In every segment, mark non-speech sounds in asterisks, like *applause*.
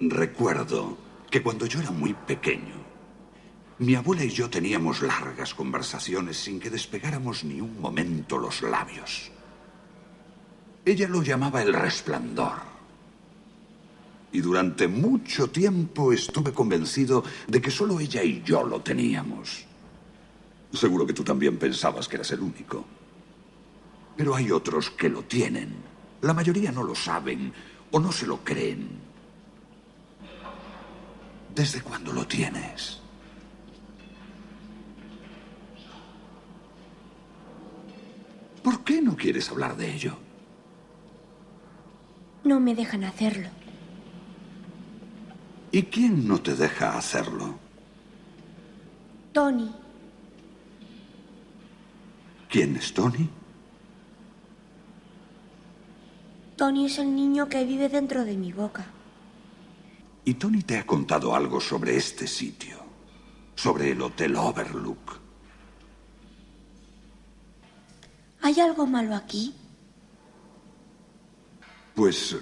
Recuerdo que cuando yo era muy pequeño, mi abuela y yo teníamos largas conversaciones sin que despegáramos ni un momento los labios. Ella lo llamaba el resplandor. Y durante mucho tiempo estuve convencido de que solo ella y yo lo teníamos. Seguro que tú también pensabas que eras el único. Pero hay otros que lo tienen. La mayoría no lo saben o no se lo creen. ¿Desde cuándo lo tienes? ¿Por qué no quieres hablar de ello? No me dejan hacerlo. ¿Y quién no te deja hacerlo? Tony. ¿Quién es Tony? Tony es el niño que vive dentro de mi boca. ¿Y Tony te ha contado algo sobre este sitio? Sobre el Hotel Overlook. ¿Hay algo malo aquí? Pues...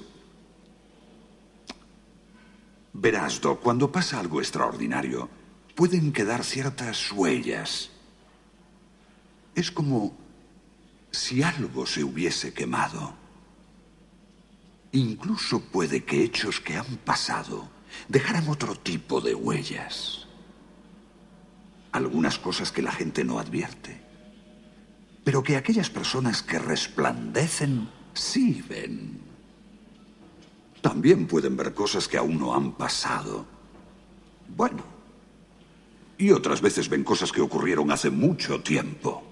Verás, Doc, cuando pasa algo extraordinario, pueden quedar ciertas huellas. Es como si algo se hubiese quemado. Incluso puede que hechos que han pasado dejaran otro tipo de huellas. Algunas cosas que la gente no advierte, pero que aquellas personas que resplandecen sí ven. También pueden ver cosas que aún no han pasado. Bueno, y otras veces ven cosas que ocurrieron hace mucho tiempo.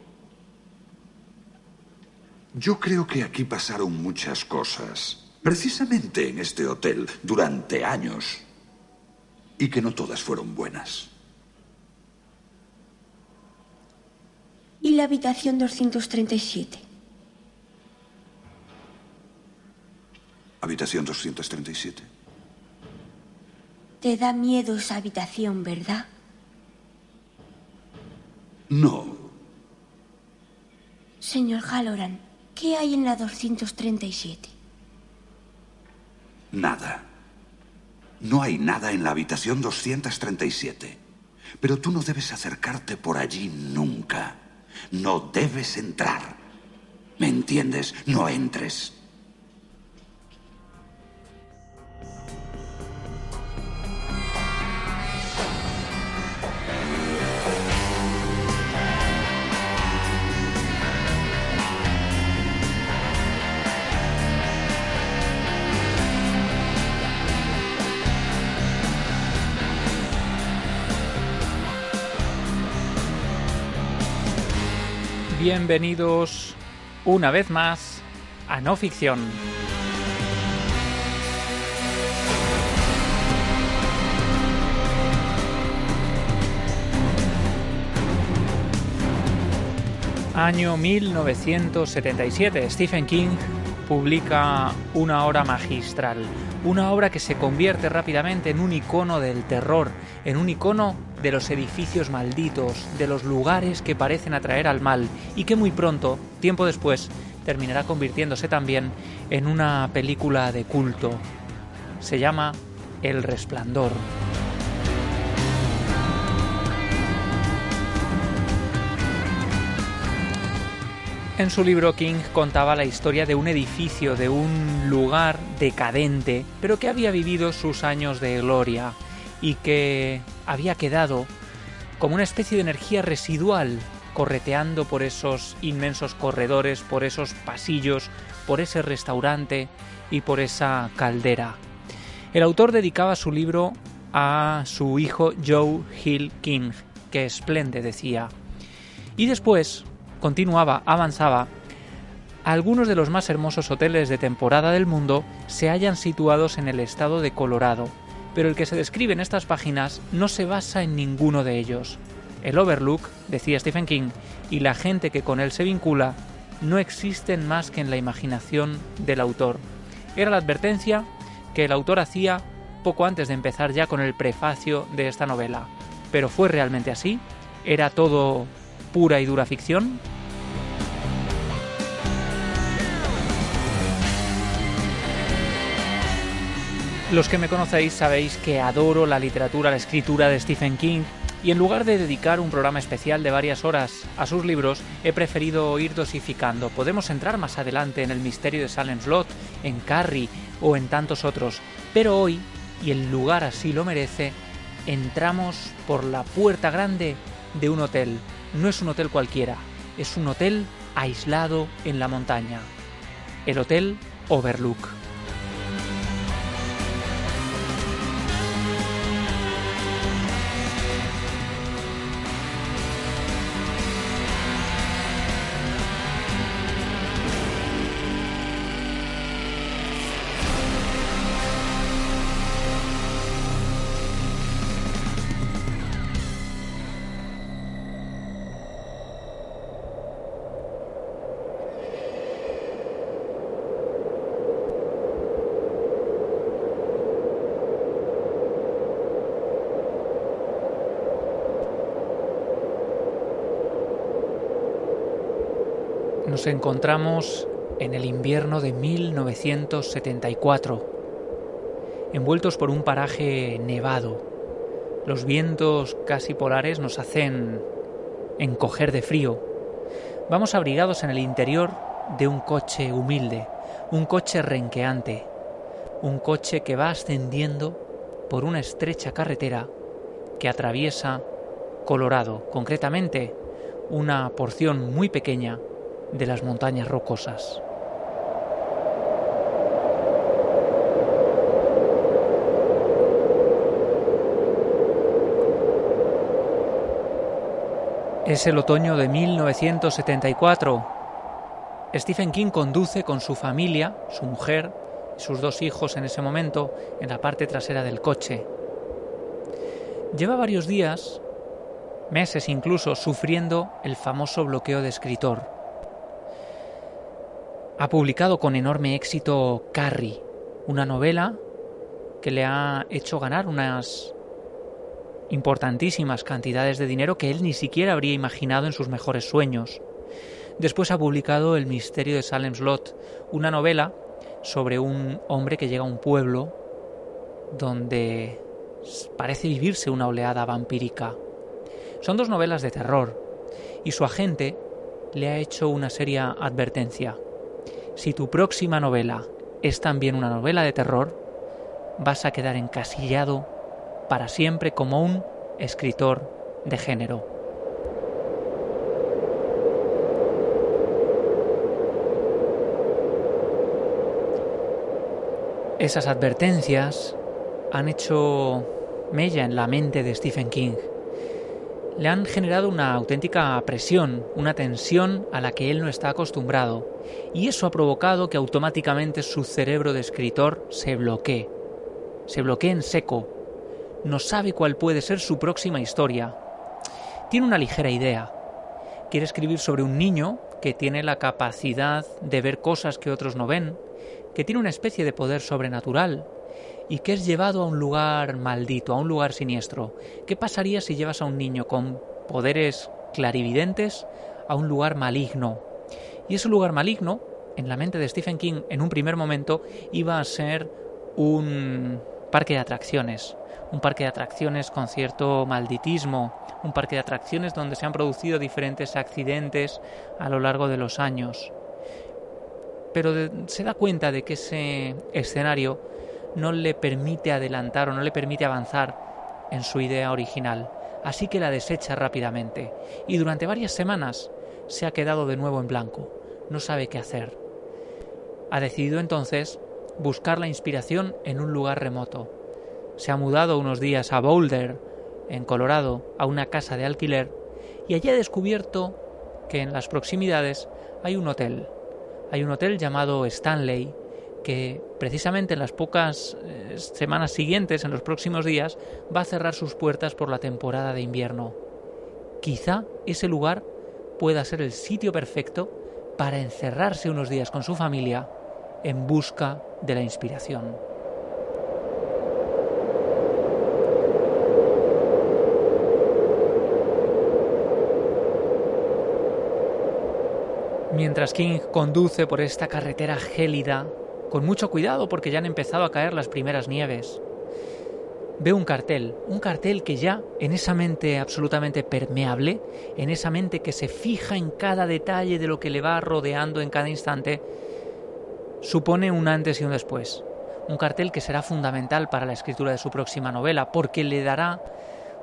Yo creo que aquí pasaron muchas cosas precisamente en este hotel durante años y que no todas fueron buenas. ¿Y la habitación 237? Habitación 237. Te da miedo esa habitación, ¿verdad? No. Señor Halloran, ¿qué hay en la 237? Nada. No hay nada en la habitación 237. Pero tú no debes acercarte por allí nunca. No debes entrar. ¿Me entiendes? No entres. Bienvenidos una vez más a No Ficción. Año 1977. Stephen King publica una obra magistral, una obra que se convierte rápidamente en un icono del terror, en un icono de los edificios malditos, de los lugares que parecen atraer al mal y que muy pronto, tiempo después, terminará convirtiéndose también en una película de culto. Se llama El Resplandor. En su libro King contaba la historia de un edificio, de un lugar decadente, pero que había vivido sus años de gloria y que había quedado como una especie de energía residual correteando por esos inmensos corredores, por esos pasillos, por ese restaurante y por esa caldera. El autor dedicaba su libro a su hijo Joe Hill King, que esplende decía. Y después, continuaba, avanzaba, algunos de los más hermosos hoteles de temporada del mundo se hallan situados en el estado de Colorado, pero el que se describe en estas páginas no se basa en ninguno de ellos. El Overlook, decía Stephen King, y la gente que con él se vincula, no existen más que en la imaginación del autor. Era la advertencia que el autor hacía poco antes de empezar ya con el prefacio de esta novela. Pero ¿fue realmente así? ¿Era todo pura y dura ficción? Los que me conocéis sabéis que adoro la literatura, la escritura de Stephen King y en lugar de dedicar un programa especial de varias horas a sus libros, he preferido ir dosificando. Podemos entrar más adelante en el misterio de Salem en Carrie o en tantos otros, pero hoy, y el lugar así lo merece, entramos por la puerta grande de un hotel. No es un hotel cualquiera, es un hotel aislado en la montaña. El Hotel Overlook. Encontramos en el invierno de 1974, envueltos por un paraje nevado. Los vientos casi polares nos hacen encoger de frío. Vamos abrigados en el interior de un coche humilde, un coche renqueante, un coche que va ascendiendo por una estrecha carretera que atraviesa Colorado, concretamente una porción muy pequeña de las montañas rocosas. Es el otoño de 1974. Stephen King conduce con su familia, su mujer y sus dos hijos en ese momento en la parte trasera del coche. Lleva varios días, meses incluso, sufriendo el famoso bloqueo de escritor. Ha publicado con enorme éxito Carrie, una novela que le ha hecho ganar unas importantísimas cantidades de dinero que él ni siquiera habría imaginado en sus mejores sueños. Después ha publicado El misterio de Salem Slot, una novela sobre un hombre que llega a un pueblo donde parece vivirse una oleada vampírica. Son dos novelas de terror y su agente le ha hecho una seria advertencia si tu próxima novela es también una novela de terror, vas a quedar encasillado para siempre como un escritor de género. Esas advertencias han hecho mella en la mente de Stephen King le han generado una auténtica presión, una tensión a la que él no está acostumbrado, y eso ha provocado que automáticamente su cerebro de escritor se bloquee, se bloquee en seco, no sabe cuál puede ser su próxima historia. Tiene una ligera idea. Quiere escribir sobre un niño que tiene la capacidad de ver cosas que otros no ven, que tiene una especie de poder sobrenatural, y que es llevado a un lugar maldito, a un lugar siniestro. ¿Qué pasaría si llevas a un niño con poderes clarividentes a un lugar maligno? Y ese lugar maligno, en la mente de Stephen King, en un primer momento, iba a ser un parque de atracciones, un parque de atracciones con cierto malditismo, un parque de atracciones donde se han producido diferentes accidentes a lo largo de los años. Pero se da cuenta de que ese escenario no le permite adelantar o no le permite avanzar en su idea original, así que la desecha rápidamente y durante varias semanas se ha quedado de nuevo en blanco, no sabe qué hacer. Ha decidido entonces buscar la inspiración en un lugar remoto. Se ha mudado unos días a Boulder, en Colorado, a una casa de alquiler, y allí ha descubierto que en las proximidades hay un hotel. Hay un hotel llamado Stanley, que precisamente en las pocas eh, semanas siguientes, en los próximos días, va a cerrar sus puertas por la temporada de invierno. Quizá ese lugar pueda ser el sitio perfecto para encerrarse unos días con su familia en busca de la inspiración. Mientras King conduce por esta carretera gélida con mucho cuidado porque ya han empezado a caer las primeras nieves. Ve un cartel, un cartel que ya en esa mente absolutamente permeable, en esa mente que se fija en cada detalle de lo que le va rodeando en cada instante, supone un antes y un después. Un cartel que será fundamental para la escritura de su próxima novela, porque le dará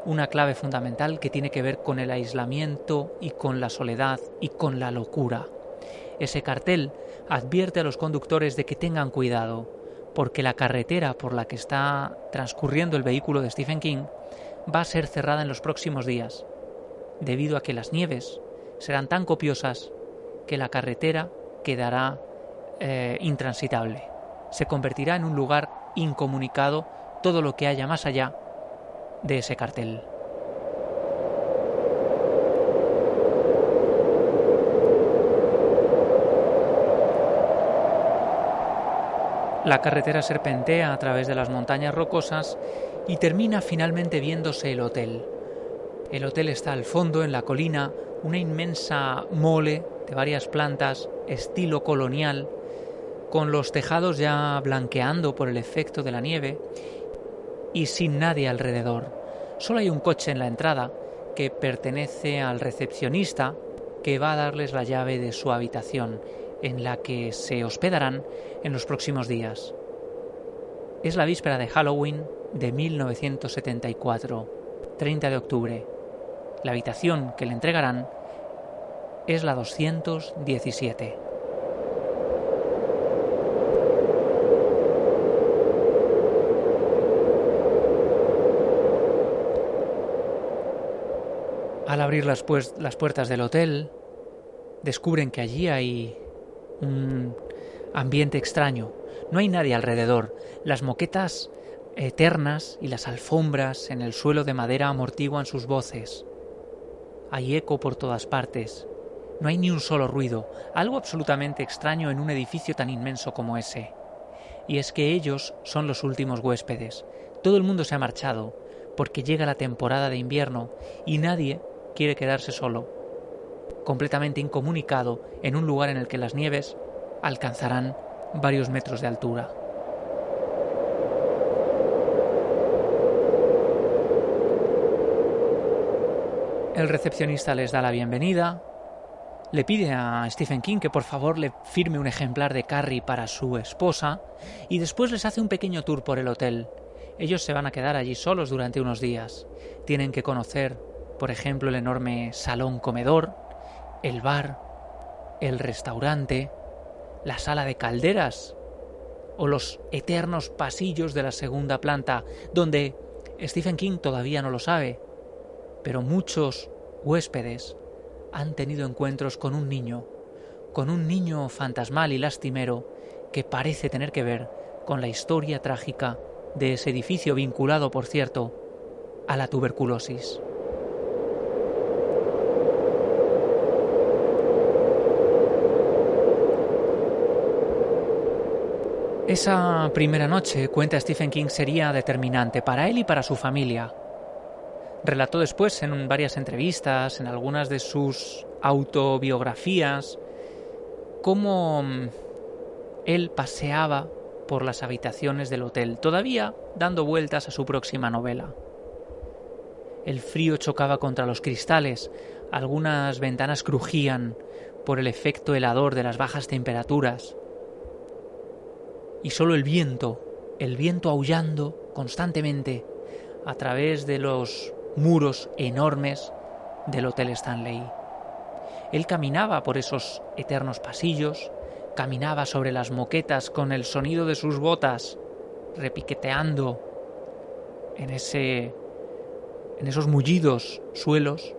una clave fundamental que tiene que ver con el aislamiento y con la soledad y con la locura. Ese cartel advierte a los conductores de que tengan cuidado, porque la carretera por la que está transcurriendo el vehículo de Stephen King va a ser cerrada en los próximos días, debido a que las nieves serán tan copiosas que la carretera quedará eh, intransitable. Se convertirá en un lugar incomunicado todo lo que haya más allá de ese cartel. La carretera serpentea a través de las montañas rocosas y termina finalmente viéndose el hotel. El hotel está al fondo, en la colina, una inmensa mole de varias plantas, estilo colonial, con los tejados ya blanqueando por el efecto de la nieve y sin nadie alrededor. Solo hay un coche en la entrada que pertenece al recepcionista que va a darles la llave de su habitación en la que se hospedarán en los próximos días. Es la víspera de Halloween de 1974, 30 de octubre. La habitación que le entregarán es la 217. Al abrir las, las, puertas del hotel, descubren que allí hay un ambiente extraño. No hay nadie alrededor. Las moquetas eternas y las alfombras en el suelo de madera amortiguan sus voces. Hay eco por todas partes. No hay ni un solo ruido, algo absolutamente extraño en un edificio tan inmenso como ese. Y es que ellos son los últimos huéspedes. Todo el mundo se ha marchado, porque llega la temporada de invierno y nadie quiere quedarse solo, completamente incomunicado en un lugar en el que las nieves alcanzarán varios metros de altura. El recepcionista les da la bienvenida, le pide a Stephen King que por favor le firme un ejemplar de Carrie para su esposa y después les hace un pequeño tour por el hotel. Ellos se van a quedar allí solos durante unos días. Tienen que conocer, por ejemplo, el enorme salón comedor, el bar, el restaurante, la sala de calderas o los eternos pasillos de la segunda planta, donde Stephen King todavía no lo sabe, pero muchos huéspedes han tenido encuentros con un niño, con un niño fantasmal y lastimero que parece tener que ver con la historia trágica de ese edificio vinculado, por cierto, a la tuberculosis. Esa primera noche, cuenta Stephen King, sería determinante para él y para su familia. Relató después en varias entrevistas, en algunas de sus autobiografías, cómo mm, él paseaba por las habitaciones del hotel, todavía dando vueltas a su próxima novela. El frío chocaba contra los cristales, algunas ventanas crujían por el efecto helador de las bajas temperaturas, y solo el viento, el viento aullando constantemente a través de los muros enormes del Hotel Stanley. Él caminaba por esos eternos pasillos, caminaba sobre las moquetas con el sonido de sus botas repiqueteando en ese en esos mullidos suelos.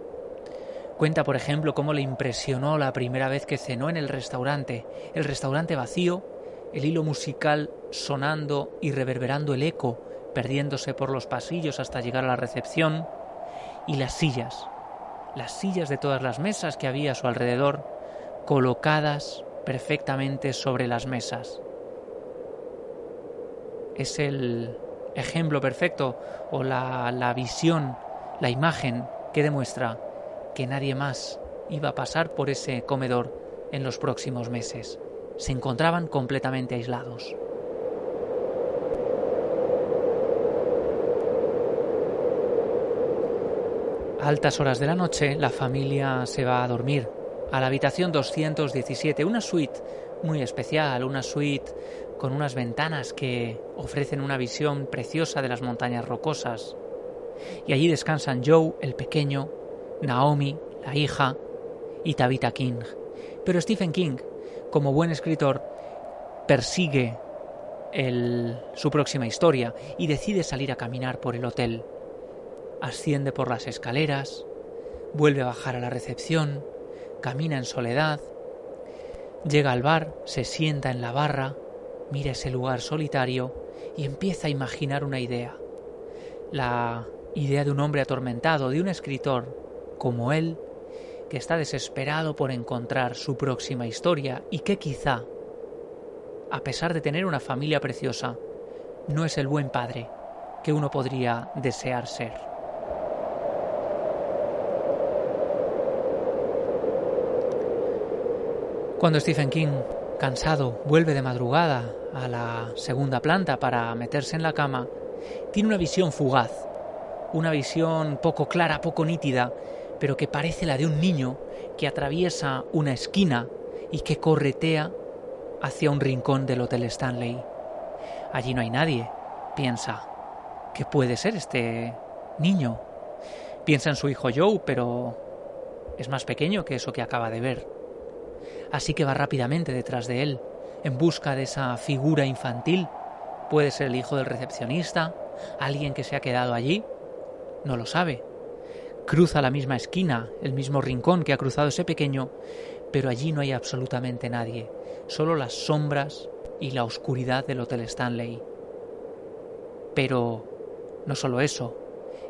Cuenta, por ejemplo, cómo le impresionó la primera vez que cenó en el restaurante, el restaurante vacío, el hilo musical sonando y reverberando el eco, perdiéndose por los pasillos hasta llegar a la recepción, y las sillas, las sillas de todas las mesas que había a su alrededor, colocadas perfectamente sobre las mesas. Es el ejemplo perfecto o la, la visión, la imagen que demuestra que nadie más iba a pasar por ese comedor en los próximos meses. Se encontraban completamente aislados. A altas horas de la noche, la familia se va a dormir a la habitación 217, una suite muy especial, una suite con unas ventanas que ofrecen una visión preciosa de las montañas rocosas. Y allí descansan Joe, el pequeño, Naomi, la hija, y Tabitha King. Pero Stephen King, como buen escritor, persigue su próxima historia y decide salir a caminar por el hotel. Asciende por las escaleras, vuelve a bajar a la recepción, camina en soledad, llega al bar, se sienta en la barra, mira ese lugar solitario y empieza a imaginar una idea. La idea de un hombre atormentado, de un escritor como él, que está desesperado por encontrar su próxima historia y que quizá, a pesar de tener una familia preciosa, no es el buen padre que uno podría desear ser. Cuando Stephen King, cansado, vuelve de madrugada a la segunda planta para meterse en la cama, tiene una visión fugaz, una visión poco clara, poco nítida pero que parece la de un niño que atraviesa una esquina y que corretea hacia un rincón del Hotel Stanley. Allí no hay nadie, piensa. ¿Qué puede ser este niño? Piensa en su hijo Joe, pero es más pequeño que eso que acaba de ver. Así que va rápidamente detrás de él, en busca de esa figura infantil. Puede ser el hijo del recepcionista, alguien que se ha quedado allí. No lo sabe, Cruza la misma esquina, el mismo rincón que ha cruzado ese pequeño, pero allí no hay absolutamente nadie, solo las sombras y la oscuridad del Hotel Stanley. Pero no solo eso,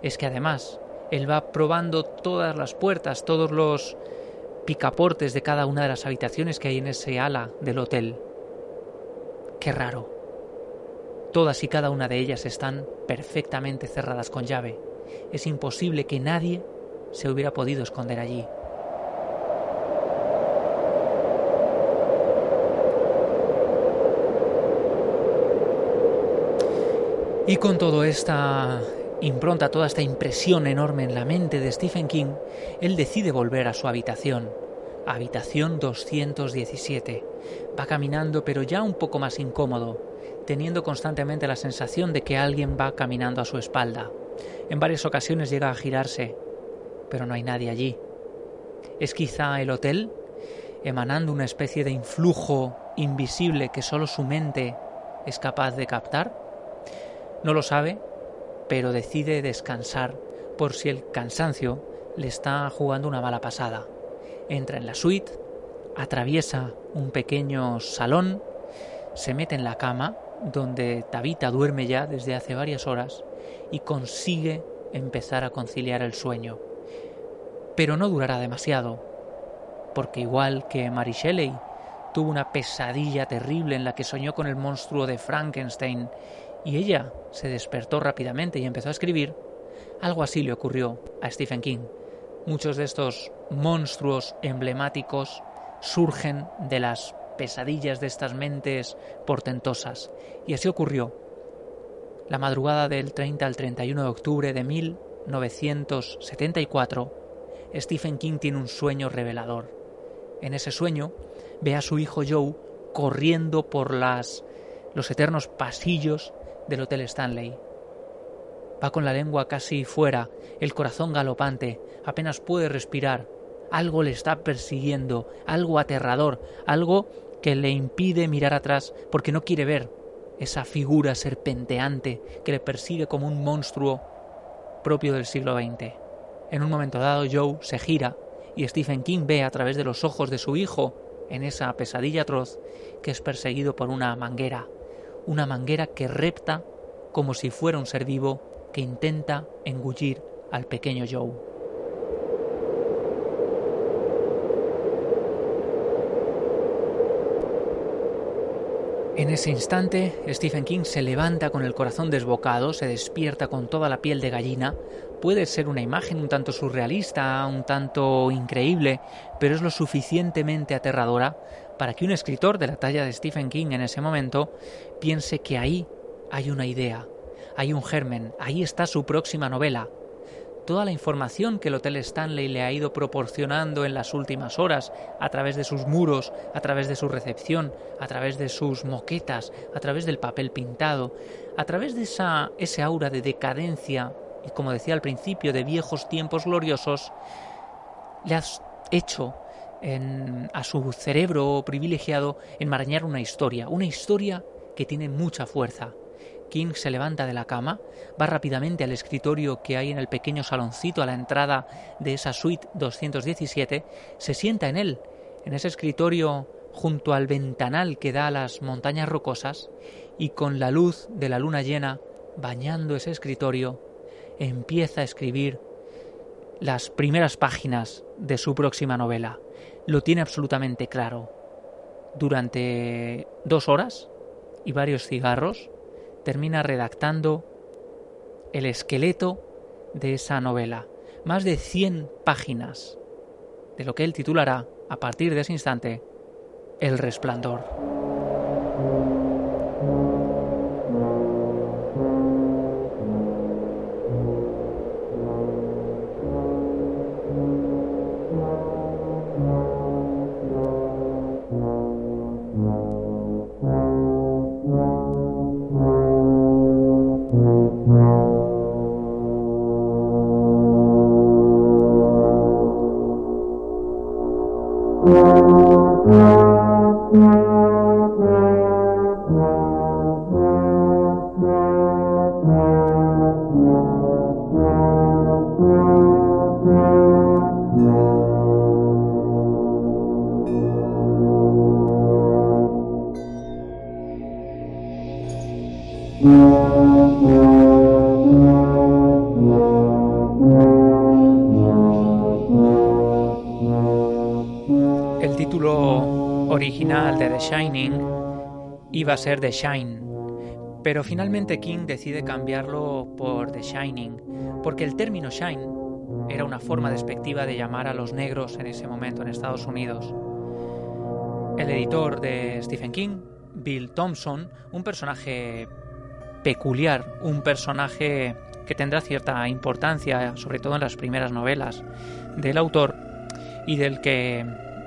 es que además él va probando todas las puertas, todos los picaportes de cada una de las habitaciones que hay en ese ala del hotel. Qué raro. Todas y cada una de ellas están perfectamente cerradas con llave es imposible que nadie se hubiera podido esconder allí. Y con toda esta impronta, toda esta impresión enorme en la mente de Stephen King, él decide volver a su habitación, habitación 217. Va caminando pero ya un poco más incómodo, teniendo constantemente la sensación de que alguien va caminando a su espalda. En varias ocasiones llega a girarse, pero no hay nadie allí. ¿Es quizá el hotel emanando una especie de influjo invisible que solo su mente es capaz de captar? No lo sabe, pero decide descansar por si el cansancio le está jugando una mala pasada. Entra en la suite, atraviesa un pequeño salón, se mete en la cama, donde Tabita duerme ya desde hace varias horas, y consigue empezar a conciliar el sueño. Pero no durará demasiado, porque igual que Mary Shelley tuvo una pesadilla terrible en la que soñó con el monstruo de Frankenstein y ella se despertó rápidamente y empezó a escribir, algo así le ocurrió a Stephen King. Muchos de estos monstruos emblemáticos surgen de las pesadillas de estas mentes portentosas. Y así ocurrió la madrugada del 30 al 31 de octubre de 1974, Stephen King tiene un sueño revelador. En ese sueño ve a su hijo Joe corriendo por las, los eternos pasillos del Hotel Stanley. Va con la lengua casi fuera, el corazón galopante, apenas puede respirar. Algo le está persiguiendo, algo aterrador, algo que le impide mirar atrás porque no quiere ver esa figura serpenteante que le persigue como un monstruo propio del siglo XX. En un momento dado Joe se gira y Stephen King ve a través de los ojos de su hijo, en esa pesadilla atroz, que es perseguido por una manguera, una manguera que repta como si fuera un ser vivo que intenta engullir al pequeño Joe. En ese instante, Stephen King se levanta con el corazón desbocado, se despierta con toda la piel de gallina. Puede ser una imagen un tanto surrealista, un tanto increíble, pero es lo suficientemente aterradora para que un escritor de la talla de Stephen King en ese momento piense que ahí hay una idea, hay un germen, ahí está su próxima novela, toda la información que el Hotel Stanley le ha ido proporcionando en las últimas horas, a través de sus muros, a través de su recepción, a través de sus moquetas, a través del papel pintado, a través de esa, ese aura de decadencia y, como decía al principio, de viejos tiempos gloriosos, le has hecho a su cerebro privilegiado enmarañar una historia, una historia que tiene mucha fuerza, King se levanta de la cama, va rápidamente al escritorio que hay en el pequeño saloncito a la entrada de esa suite 217, se sienta en él, en ese escritorio junto al ventanal que da a las montañas rocosas, y con la luz de la luna llena bañando ese escritorio, empieza a escribir las primeras páginas de su próxima novela. Lo tiene absolutamente claro. Durante dos horas y varios cigarros, termina redactando el esqueleto de esa novela. Más de 100 páginas de lo que él titulará, a partir de ese instante, El Resplandor. Iba a ser The Shine, pero finalmente King decide cambiarlo por The Shining, porque el término Shine era una forma despectiva de llamar a los negros en ese momento en Estados Unidos. El editor de Stephen King, Bill Thompson, un personaje peculiar, un personaje que tendrá cierta importancia, sobre todo en las primeras novelas del autor, y del que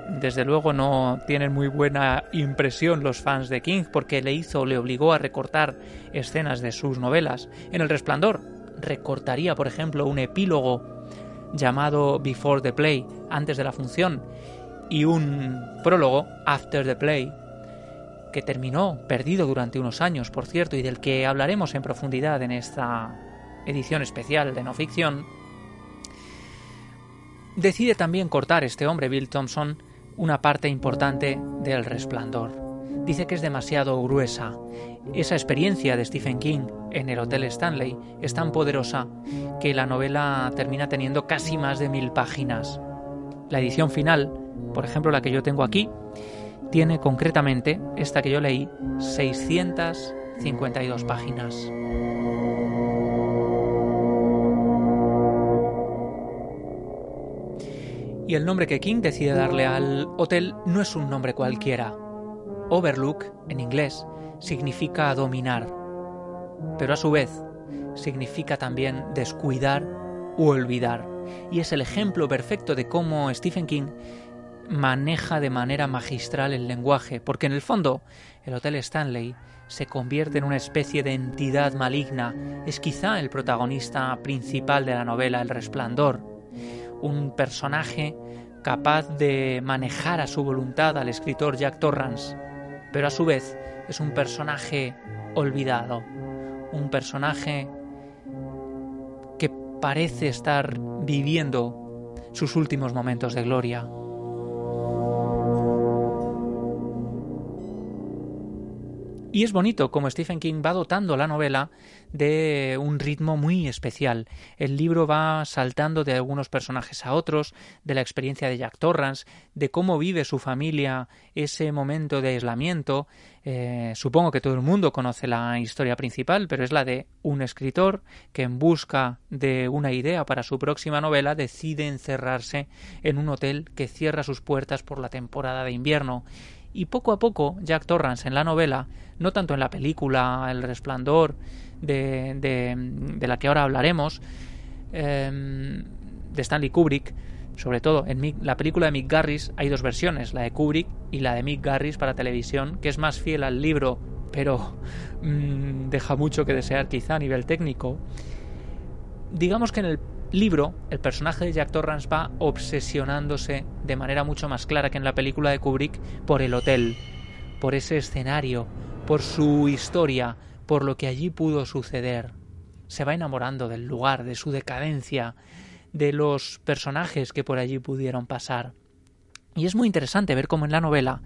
desde luego no tienen muy buena impresión los fans de King porque le hizo, le obligó a recortar escenas de sus novelas. En El Resplandor recortaría, por ejemplo, un epílogo llamado Before the Play, antes de la función, y un prólogo, After the Play, que terminó perdido durante unos años, por cierto, y del que hablaremos en profundidad en esta edición especial de no ficción, decide también cortar este hombre, Bill Thompson, una parte importante del resplandor. Dice que es demasiado gruesa. Esa experiencia de Stephen King en el Hotel Stanley es tan poderosa que la novela termina teniendo casi más de mil páginas. La edición final, por ejemplo la que yo tengo aquí, tiene concretamente, esta que yo leí, 652 páginas. Y el nombre que King decide darle al hotel no es un nombre cualquiera. Overlook, en inglés, significa dominar, pero a su vez significa también descuidar u olvidar. Y es el ejemplo perfecto de cómo Stephen King maneja de manera magistral el lenguaje, porque en el fondo el Hotel Stanley se convierte en una especie de entidad maligna, es quizá el protagonista principal de la novela El Resplandor, un personaje capaz de manejar a su voluntad al escritor Jack Torrance, pero a su vez es un personaje olvidado, un personaje que parece estar viviendo sus últimos momentos de gloria. Y es bonito como Stephen King va dotando la novela de un ritmo muy especial. El libro va saltando de algunos personajes a otros, de la experiencia de Jack Torrance, de cómo vive su familia ese momento de aislamiento. Eh, supongo que todo el mundo conoce la historia principal, pero es la de un escritor que en busca de una idea para su próxima novela decide encerrarse en un hotel que cierra sus puertas por la temporada de invierno y poco a poco Jack Torrance en la novela, no tanto en la película El Resplandor, de, de, la que ahora hablaremos, em, de Stanley Kubrick, sobre todo en la película de Mick Garris hay dos versiones, la de Kubrick y la de Mick Garris para televisión, que es más fiel al libro, pero mm, deja mucho que desear quizá a nivel técnico. Digamos que en el libro, el personaje de Jack Torrance va obsesionándose de manera mucho más clara que en la película de Kubrick por el hotel, por ese escenario, por su historia, por lo que allí pudo suceder. Se va enamorando del lugar, de su decadencia, de los personajes que por allí pudieron pasar. Y es muy interesante ver cómo en la novela,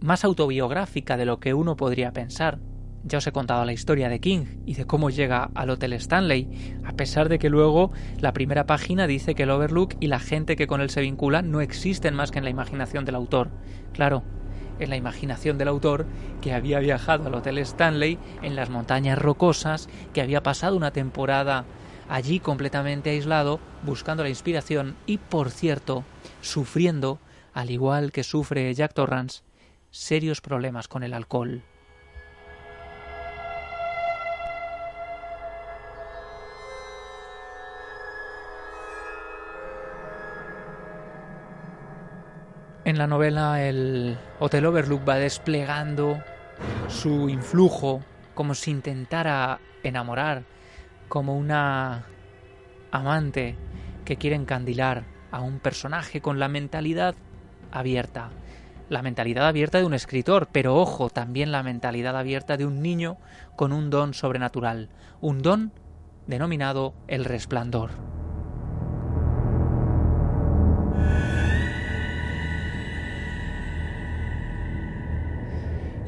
más autobiográfica de lo que uno podría pensar, ya os he contado la historia de King y de cómo llega al Hotel Stanley, a pesar de que luego la primera página dice que el Overlook y la gente que con él se vincula no existen más que en la imaginación del autor. Claro, en la imaginación del autor que había viajado al Hotel Stanley en las montañas rocosas, que había pasado una temporada allí completamente aislado, buscando la inspiración y, por cierto, sufriendo, al igual que sufre Jack Torrance, serios problemas con el alcohol. En la novela el Hotel Overlook va desplegando su influjo como si intentara enamorar, como una amante que quiere encandilar a un personaje con la mentalidad abierta. La mentalidad abierta de un escritor, pero ojo, también la mentalidad abierta de un niño con un don sobrenatural, un don denominado el resplandor.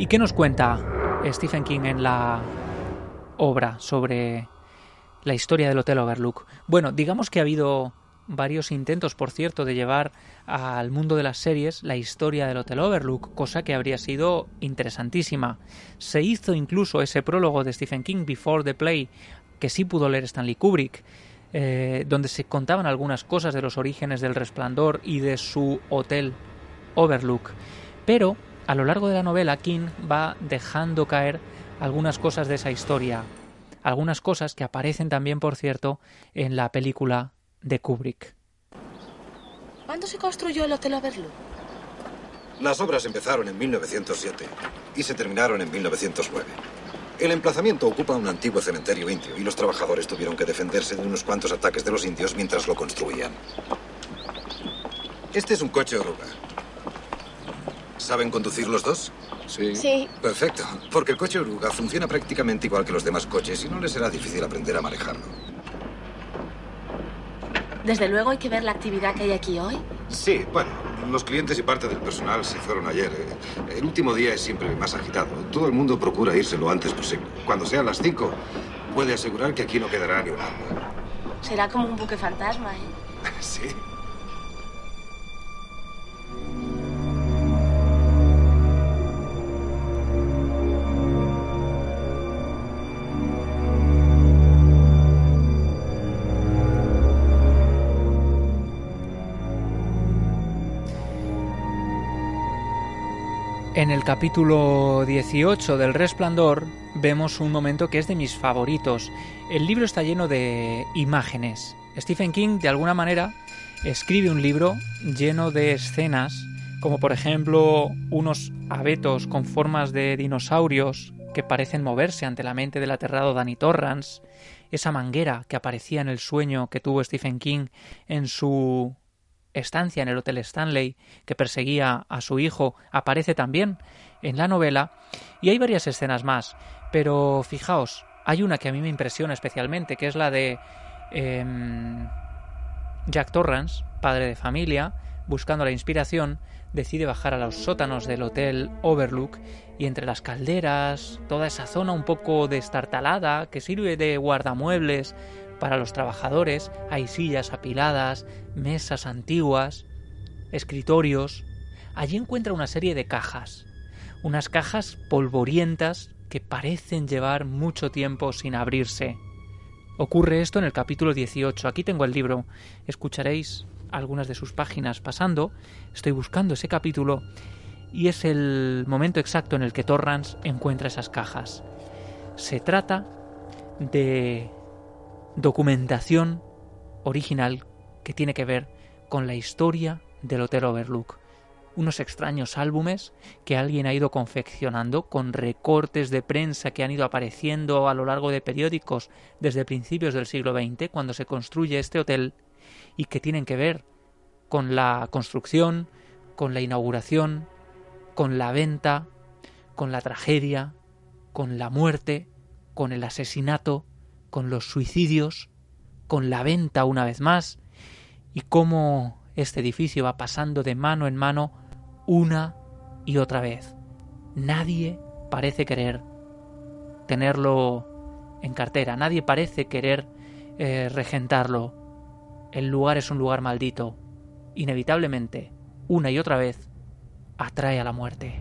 ¿Y qué nos cuenta Stephen King en la obra sobre la historia del Hotel Overlook? Bueno, digamos que ha habido varios intentos, por cierto, de llevar al mundo de las series la historia del Hotel Overlook, cosa que habría sido interesantísima. Se hizo incluso ese prólogo de Stephen King, Before the Play, que sí pudo leer Stanley Kubrick, eh, donde se contaban algunas cosas de los orígenes del resplandor y de su Hotel Overlook. Pero a lo largo de la novela, King va dejando caer algunas cosas de esa historia, algunas cosas que aparecen también, por cierto, en la película de Kubrick. ¿Cuándo se construyó el Hotel Overlook? Las obras empezaron en 1907 y se terminaron en 1909. El emplazamiento ocupa un antiguo cementerio indio y los trabajadores tuvieron que defenderse de unos cuantos ataques de los indios mientras lo construían. Este es un coche oruga. ¿Saben conducir los dos? Sí. Sí. Perfecto, porque el coche oruga funciona prácticamente igual que los demás coches y no les será difícil aprender a manejarlo. Desde luego hay que ver la actividad que hay aquí hoy. Sí, bueno, los clientes y parte del personal se fueron ayer. El último día es siempre más agitado. Todo el mundo procura irse lo antes posible. Cuando sean las cinco, puede asegurar que aquí no quedará ni un alma. Será como un buque fantasma, ¿eh? *laughs* sí. En el capítulo 18 del Resplandor vemos un momento que es de mis favoritos. El libro está lleno de imágenes. Stephen King, de alguna manera, escribe un libro lleno de escenas, como por ejemplo unos abetos con formas de dinosaurios que parecen moverse ante la mente del aterrado Danny Torrance, esa manguera que aparecía en el sueño que tuvo Stephen King en su estancia en el Hotel Stanley que perseguía a su hijo aparece también en la novela y hay varias escenas más, pero fijaos, hay una que a mí me impresiona especialmente, que es la de em, Jack Torrance, padre de familia, buscando la inspiración, decide bajar a los sótanos del Hotel Overlook y entre las calderas, toda esa zona un poco destartalada que sirve de guardamuebles para los trabajadores, hay sillas apiladas, mesas antiguas, escritorios. Allí encuentra una serie de cajas, unas cajas polvorientas que parecen llevar mucho tiempo sin abrirse. Ocurre esto en el capítulo 18. Aquí tengo el libro. Escucharéis algunas de sus páginas pasando. Estoy buscando ese capítulo y es el momento exacto en el que Torrance encuentra esas cajas. Se trata de documentación original que tiene que ver con la historia del Hotel Overlook. Unos extraños álbumes que alguien ha ido confeccionando con recortes de prensa que han ido apareciendo a lo largo de periódicos desde principios del siglo XX, cuando se construye este hotel, y que tienen que ver con la construcción, con la inauguración, con la venta, con la tragedia, con la muerte, con el asesinato, con los suicidios, con la venta una vez más, y cómo este edificio va pasando de mano en mano una y otra vez. Nadie parece querer tenerlo en cartera, nadie parece querer eh, regentarlo. El lugar es un lugar maldito. Inevitablemente, una y otra vez, atrae a la muerte.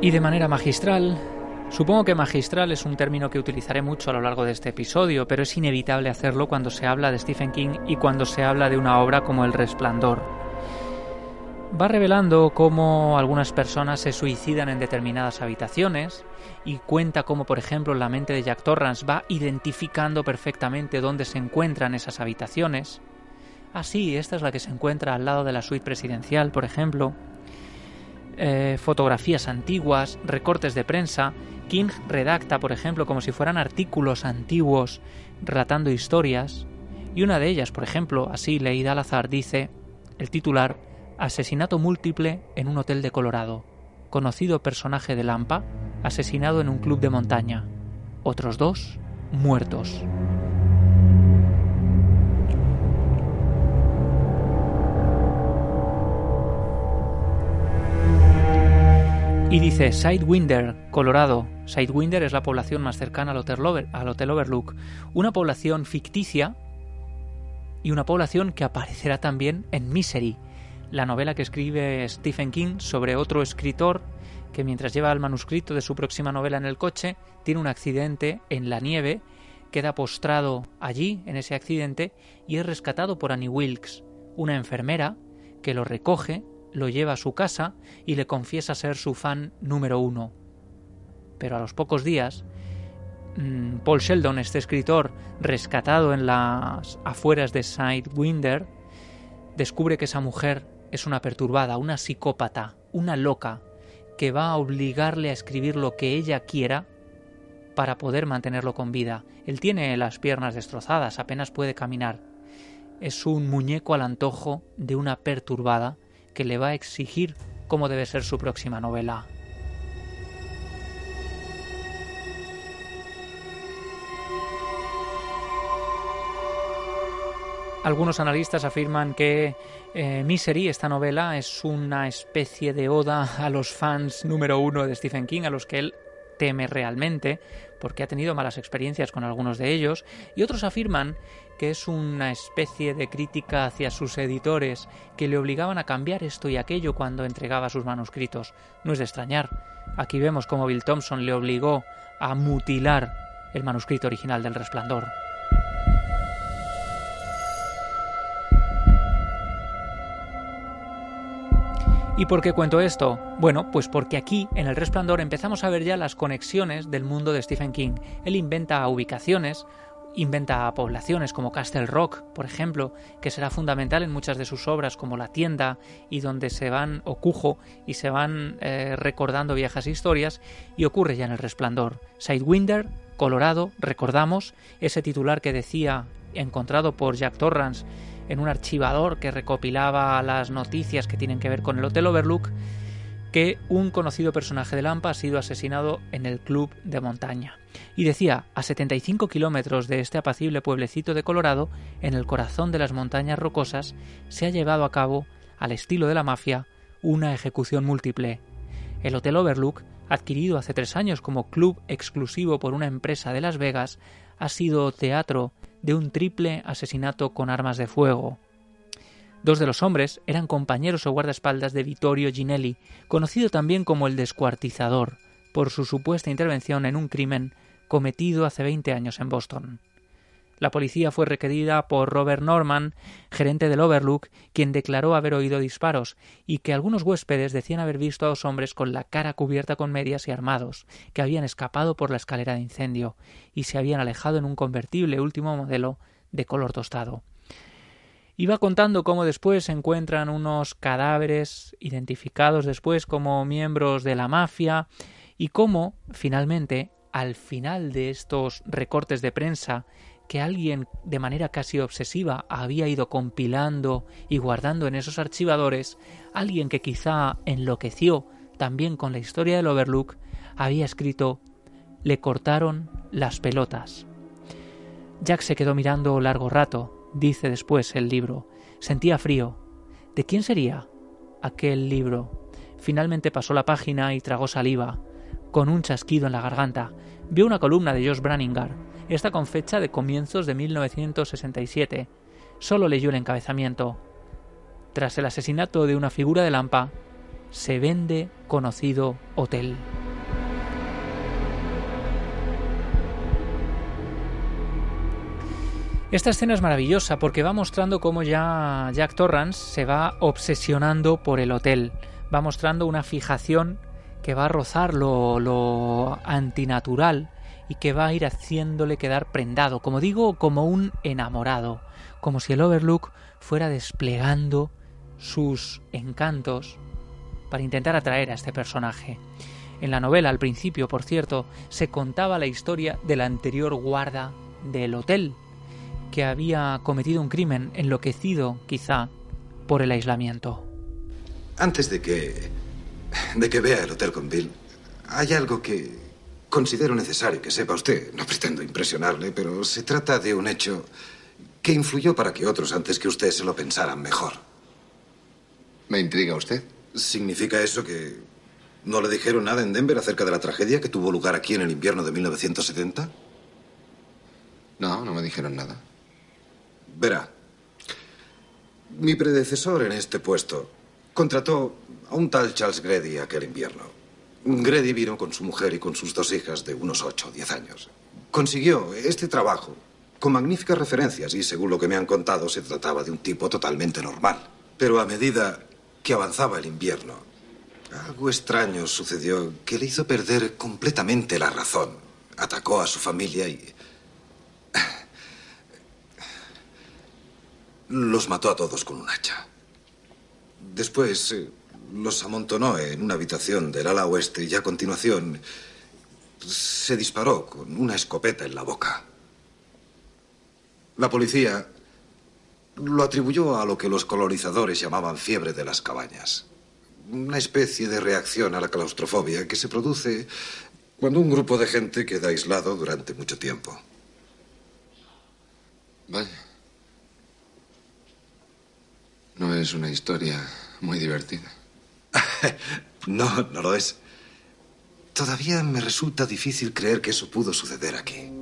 Y de manera magistral, supongo que magistral es un término que utilizaré mucho a lo largo de este episodio, pero es inevitable hacerlo cuando se habla de Stephen King y cuando se habla de una obra como El Resplandor. Va revelando cómo algunas personas se suicidan en determinadas habitaciones y cuenta cómo, por ejemplo, la mente de Jack Torrance va identificando perfectamente dónde se encuentran esas habitaciones. Así, esta es la que se encuentra al lado de la suite presidencial, por ejemplo, eh, fotografías antiguas, recortes de prensa. King redacta, por ejemplo, como si fueran artículos antiguos relatando historias. Y una de ellas, por ejemplo, así leída al azar, dice el titular Asesinato múltiple en un hotel de Colorado. Conocido personaje de Lampa, asesinado en un club de montaña. Otros dos, muertos. Y dice Sidewinder, Colorado. Sidewinder es la población más cercana al Hotel, al Hotel Overlook. Una población ficticia y una población que aparecerá también en Misery, la novela que escribe Stephen King sobre otro escritor que mientras lleva el manuscrito de su próxima novela en el coche, tiene un accidente en la nieve, queda postrado allí en ese accidente y es rescatado por Annie Wilkes, una enfermera que lo recoge, lo lleva a su casa y le confiesa ser su fan número uno. Pero a los pocos días, mm, Paul Sheldon, este escritor rescatado en las afueras de Sidewinder, descubre que esa mujer es una perturbada, una psicópata, una loca, que va a obligarle a escribir lo que ella quiera para poder mantenerlo con vida. Él tiene las piernas destrozadas, apenas puede caminar. Es un muñeco al antojo de una perturbada que le va a exigir cómo debe ser su próxima novela. Algunos analistas afirman que eh, Misery, esta novela, es una especie de oda a los fans número uno de Stephen King, a los que él teme realmente, porque ha tenido malas experiencias con algunos de ellos, y otros afirman que es una especie de crítica hacia sus editores que le obligaban a cambiar esto y aquello cuando entregaba sus manuscritos. No es de extrañar. Aquí vemos cómo Bill Thompson le obligó a mutilar el manuscrito original del Resplandor. ¿Y por qué cuento esto? Bueno, pues porque aquí, en El Resplandor, empezamos a ver ya las conexiones del mundo de Stephen King. Él inventa ubicaciones, Inventa poblaciones como Castle Rock, por ejemplo, que será fundamental en muchas de sus obras como La tienda y donde se van Ocujo y se van eh, recordando viejas historias y ocurre ya en El Resplandor. Sidewinder, Colorado, recordamos ese titular que decía encontrado por Jack Torrance en un archivador que recopilaba las noticias que tienen que ver con el Hotel Overlook que un conocido personaje de Lampa ha sido asesinado en el club de montaña. Y decía, a 75 kilómetros de este apacible pueblecito de Colorado, en el corazón de las montañas rocosas, se ha llevado a cabo, al estilo de la mafia, una ejecución múltiple. El Hotel Overlook, adquirido hace tres años como club exclusivo por una empresa de Las Vegas, ha sido teatro de un triple asesinato con armas de fuego. Dos de los hombres eran compañeros o guardaespaldas de Vittorio Ginelli, conocido también como el descuartizador, por su supuesta intervención en un crimen cometido hace 20 años en Boston. La policía fue requerida por Robert Norman, gerente del Overlook, quien declaró haber oído disparos y que algunos huéspedes decían haber visto a dos hombres con la cara cubierta con medias y armados, que habían escapado por la escalera de incendio y se habían alejado en un convertible último modelo de color tostado. Iba contando cómo después se encuentran unos cadáveres identificados después como miembros de la mafia y cómo, finalmente, al final de estos recortes de prensa que alguien de manera casi obsesiva había ido compilando y guardando en esos archivadores, alguien que quizá enloqueció también con la historia del Overlook, había escrito Le cortaron las pelotas. Jack se quedó mirando largo rato, dice después el libro. Sentía frío. ¿De quién sería aquel libro? Finalmente pasó la página y tragó saliva. Con un chasquido en la garganta, vio una columna de Josh Branningar esta con fecha de comienzos de 1967. Solo leyó el encabezamiento. Tras el asesinato de una figura de Lampa, se vende conocido hotel. Esta escena es maravillosa porque va mostrando cómo ya Jack Torrance se va obsesionando por el hotel. Va mostrando una fijación que va a rozar lo, lo antinatural y que va a ir haciéndole quedar prendado, como digo, como un enamorado, como si el Overlook fuera desplegando sus encantos para intentar atraer a este personaje. En la novela, al principio, por cierto, se contaba la historia del anterior guarda del hotel, que había cometido un crimen enloquecido, quizá, por el aislamiento. Antes de que. de que vea el hotel con Bill, hay algo que Considero necesario que sepa usted. No pretendo impresionarle, pero se trata de un hecho que influyó para que otros antes que usted se lo pensaran mejor. ¿Me intriga usted? ¿Significa eso que no le dijeron nada en Denver acerca de la tragedia que tuvo lugar aquí en el invierno de 1970? No, no me dijeron nada. Verá, mi predecesor en este puesto contrató a un tal Charles Grady aquel invierno. Grady vino con su mujer y con sus dos hijas de unos ocho o diez años. Consiguió este trabajo con magníficas referencias y, según lo que me han contado, se trataba de un tipo totalmente normal. Pero a medida que avanzaba el invierno, algo extraño sucedió que le hizo perder completamente la razón. Atacó a su familia y... Los mató a todos con un hacha. Después eh, los amontonó en una habitación del ala oeste y a continuación se disparó con una escopeta en la boca. La policía lo atribuyó a lo que los colonizadores llamaban fiebre de las cabañas. Una especie de reacción a la claustrofobia que se produce cuando un grupo de gente queda aislado durante mucho tiempo. Vaya. No es una historia muy divertida. *laughs* no, no lo es. Todavía me resulta difícil creer que eso pudo suceder aquí.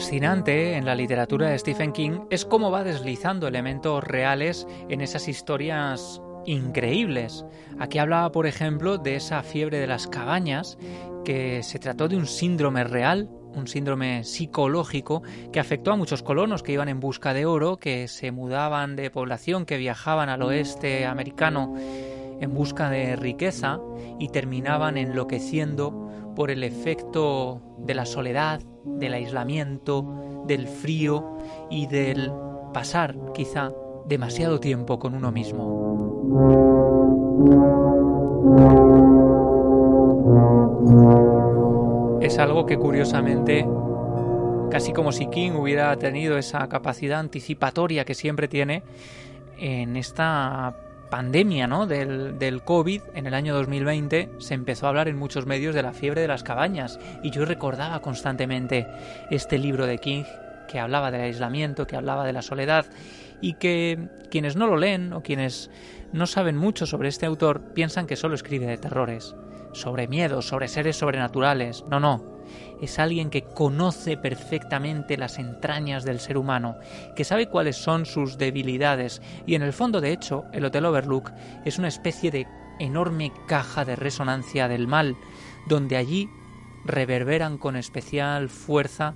Fascinante en la literatura de Stephen King es cómo va deslizando elementos reales en esas historias increíbles. Aquí hablaba, por ejemplo, de esa fiebre de las cabañas, que se trató de un síndrome real, un síndrome psicológico que afectó a muchos colonos que iban en busca de oro, que se mudaban de población, que viajaban al oeste americano en busca de riqueza y terminaban enloqueciendo por el efecto de la soledad, del aislamiento, del frío y del pasar quizá demasiado tiempo con uno mismo. Es algo que curiosamente, casi como si King hubiera tenido esa capacidad anticipatoria que siempre tiene en esta pandemia ¿no? del, del, COVID, en el año 2020, se empezó a hablar en muchos medios de la fiebre de las cabañas. Y yo recordaba constantemente este libro de King que hablaba del aislamiento, que hablaba de la soledad, y que quienes no lo leen o quienes no saben mucho sobre este autor piensan que solo escribe de terrores, sobre miedos, sobre seres sobrenaturales. No, no. Es alguien que conoce perfectamente las entrañas del ser humano, que sabe cuáles son sus debilidades y en el fondo, de hecho, el Hotel Overlook es una especie de enorme caja de resonancia del mal, donde allí reverberan con especial fuerza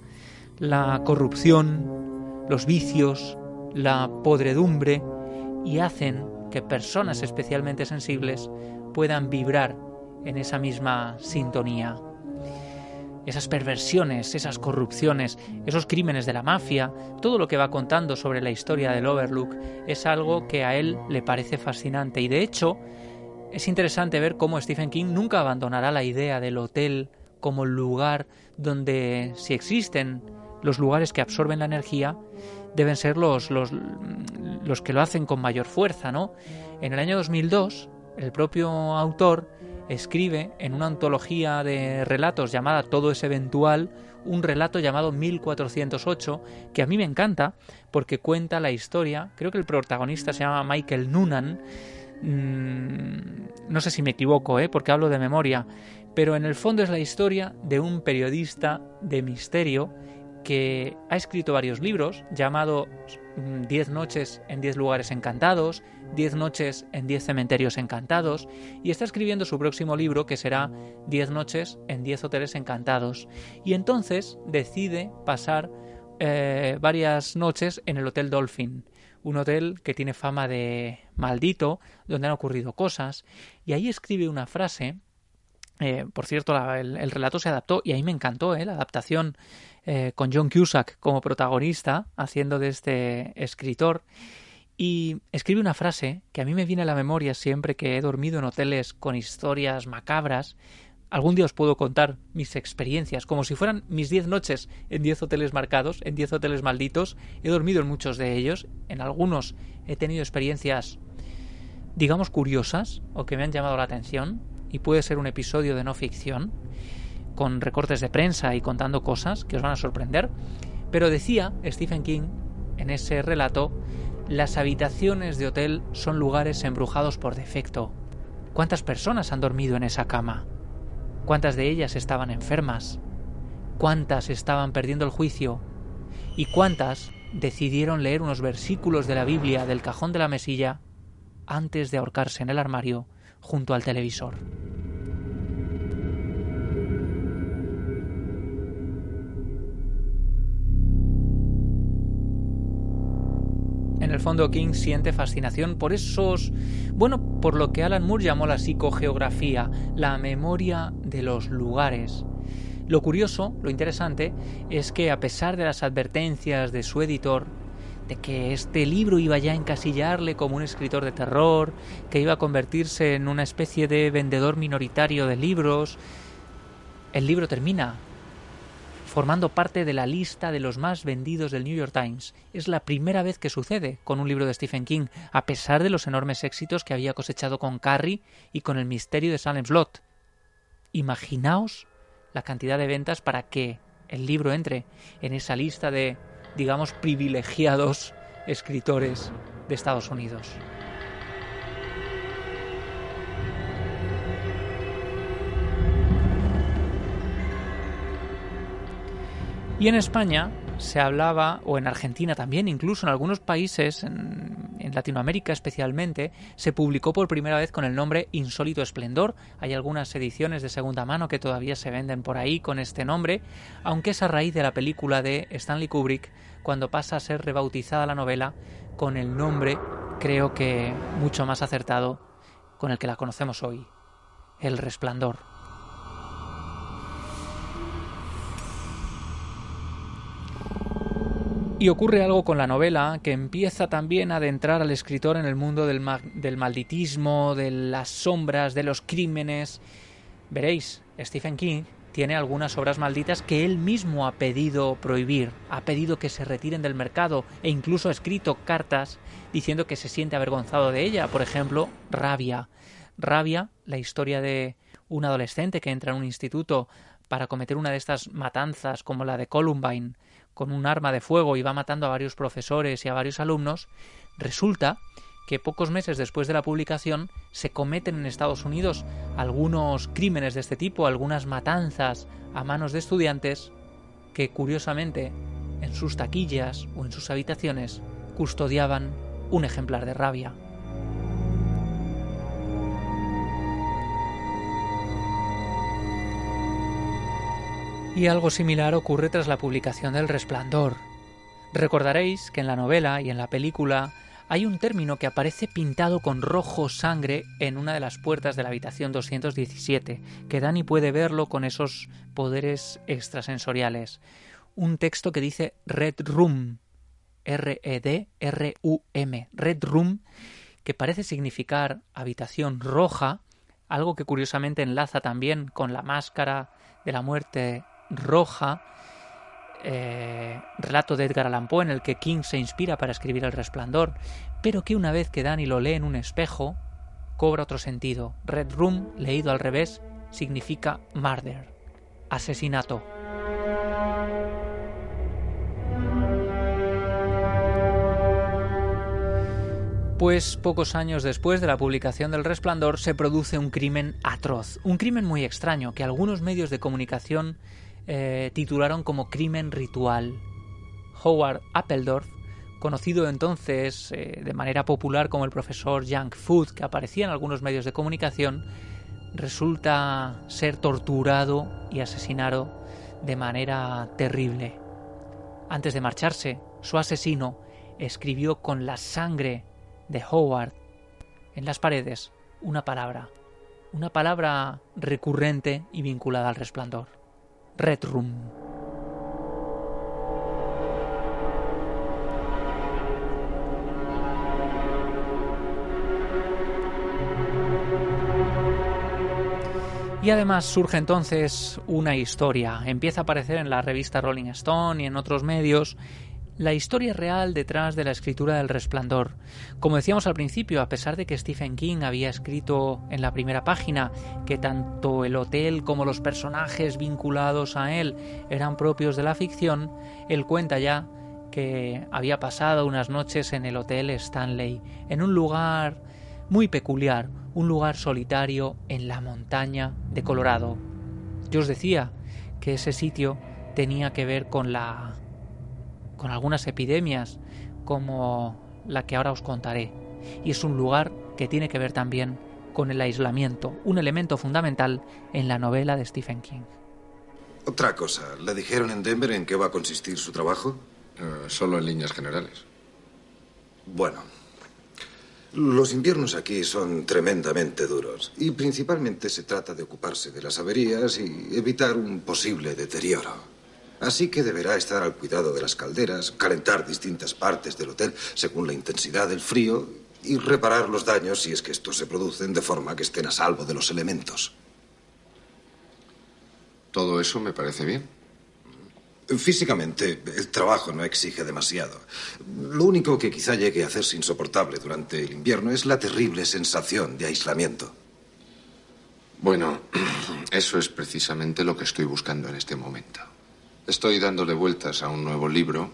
la corrupción, los vicios, la podredumbre y hacen que personas especialmente sensibles puedan vibrar en esa misma sintonía. Esas perversiones, esas corrupciones, esos crímenes de la mafia, todo lo que va contando sobre la historia del Overlook es algo que a él le parece fascinante y de hecho es interesante ver cómo Stephen King nunca abandonará la idea del hotel como lugar donde si existen los lugares que absorben la energía deben ser los, los, los que lo hacen con mayor fuerza, ¿no? En el año 2002, el propio autor escribe en una antología de relatos llamada Todo es eventual, un relato llamado 1408, que a mí me encanta porque cuenta la historia, creo que el protagonista se llama Michael Noonan, mm, no sé si me equivoco, ¿eh? porque hablo de memoria, pero en el fondo es la historia de un periodista de misterio que ha escrito varios libros llamados Mm, 10 noches en 10 lugares encantados, 10 noches en 10 cementerios encantados, y está escribiendo su próximo libro que será 10 noches en 10 hoteles encantados. Y entonces decide pasar eh, varias noches en el Hotel Dolphin, un hotel que tiene fama de maldito, donde han ocurrido cosas, y ahí escribe una frase eh, por cierto, la, el, el, relato se adaptó y ahí me encantó eh, la adaptación eh, con John Cusack como protagonista, haciendo de este escritor. Y escribe una frase que a mí me viene a la memoria siempre que he dormido en hoteles con historias macabras. Algún día os puedo contar mis experiencias, como si fueran mis diez noches en diez hoteles marcados, en diez hoteles malditos. He dormido en muchos de ellos, en algunos he tenido experiencias, digamos, curiosas o que me han llamado la atención, y puede ser un episodio de no ficción, con recortes de prensa y contando cosas que os van a sorprender. Pero decía Stephen King en ese relato, las habitaciones de hotel son lugares embrujados por defecto. ¿Cuántas personas han dormido en esa cama? ¿Cuántas de ellas estaban enfermas? ¿Cuántas estaban perdiendo el juicio? ¿Y cuántas decidieron leer unos versículos de la Biblia del cajón de la mesilla antes de ahorcarse en el armario junto al televisor. El fondo King siente fascinación por esos, bueno, por lo que Alan Moore llamó la psicogeografía, la memoria de los lugares. Lo curioso, lo interesante, es que a pesar de las advertencias de su editor, de que este libro iba ya a encasillarle como un escritor de terror, que iba a convertirse en una especie de vendedor minoritario de libros. El libro termina formando parte de la lista de los más vendidos del New York Times. Es la primera vez que sucede con un libro de Stephen King, a pesar de los enormes éxitos que había cosechado con Carrie y con El misterio de Salem Slot. Imaginaos la cantidad de ventas para que el libro entre en esa lista de digamos, privilegiados escritores de Estados Unidos. Y en España se hablaba, o en Argentina también, incluso en algunos países, en, Latinoamérica especialmente, se publicó por primera vez con el nombre Insólito Esplendor. Hay algunas ediciones de segunda mano que todavía se venden por ahí con este nombre, aunque es a raíz de la película de Stanley Kubrick cuando pasa a ser rebautizada la novela con el nombre, creo que mucho más acertado, con el que la conocemos hoy, El Resplandor. Y ocurre algo con la novela que empieza también a adentrar al escritor en el mundo del, del malditismo, de las sombras, de los crímenes. Veréis, Stephen King tiene algunas obras malditas que él mismo ha pedido prohibir, ha pedido que se retiren del mercado e incluso ha escrito cartas diciendo que se siente avergonzado de ella. Por ejemplo, Rabia. Rabia, la historia de un adolescente que entra en un instituto para cometer una de estas matanzas como la de Columbine con un arma de fuego y va matando a varios profesores y a varios alumnos, resulta que pocos meses después de la publicación se cometen en Estados Unidos algunos crímenes de este tipo, algunas matanzas a manos de estudiantes que curiosamente en sus taquillas o en sus habitaciones custodiaban un ejemplar de rabia. Y algo similar ocurre tras la publicación del Resplandor. Recordaréis que en la novela y en la película hay un término que aparece pintado con rojo sangre en una de las puertas de la habitación 217, que Dani puede verlo con esos poderes extrasensoriales. Un texto que dice Red Room, R-E-D-R-U-M, Red Room, que parece significar habitación roja, algo que curiosamente enlaza también con la máscara de la muerte roja, eh, relato de Edgar Allan Poe en el que King se inspira para escribir El Resplandor, pero que una vez que Danny lo lee en un espejo, cobra otro sentido. Red Room, leído al revés, significa murder, asesinato. Pues pocos años después de la publicación del Resplandor se produce un crimen atroz, un crimen muy extraño que algunos medios de comunicación eh, titularon como Crimen Ritual. Howard Appledorf, conocido entonces eh, de manera popular como el profesor Junk Food, que aparecía en algunos medios de comunicación, resulta ser torturado y asesinado de manera terrible. Antes de marcharse, su asesino escribió con la sangre de Howard en las paredes una palabra, una palabra recurrente y vinculada al resplandor. Red Room. Y además surge entonces una historia. Empieza a aparecer en la revista Rolling Stone y en otros medios la historia real detrás de la escritura del resplandor. Como decíamos al principio, a pesar de que Stephen King había escrito en la primera página que tanto el hotel como los personajes vinculados a él eran propios de la ficción, él cuenta ya que había pasado unas noches en el Hotel Stanley, en un lugar muy peculiar, un lugar solitario en la montaña de Colorado. Yo os decía que ese sitio tenía que ver con la con algunas epidemias como la que ahora os contaré. Y es un lugar que tiene que ver también con el aislamiento, un elemento fundamental en la novela de Stephen King. Otra cosa, ¿le dijeron en Denver en qué va a consistir su trabajo? Eh, solo en líneas generales. Bueno, los inviernos aquí son tremendamente duros y principalmente se trata de ocuparse de las averías y evitar un posible deterioro. Así que deberá estar al cuidado de las calderas, calentar distintas partes del hotel según la intensidad del frío y reparar los daños si es que estos se producen de forma que estén a salvo de los elementos. Todo eso me parece bien. Físicamente, el trabajo no exige demasiado. Lo único que quizá llegue a hacerse insoportable durante el invierno es la terrible sensación de aislamiento. Bueno, *clears throat* eso es precisamente lo que estoy buscando en este momento. Estoy dándole vueltas a un nuevo libro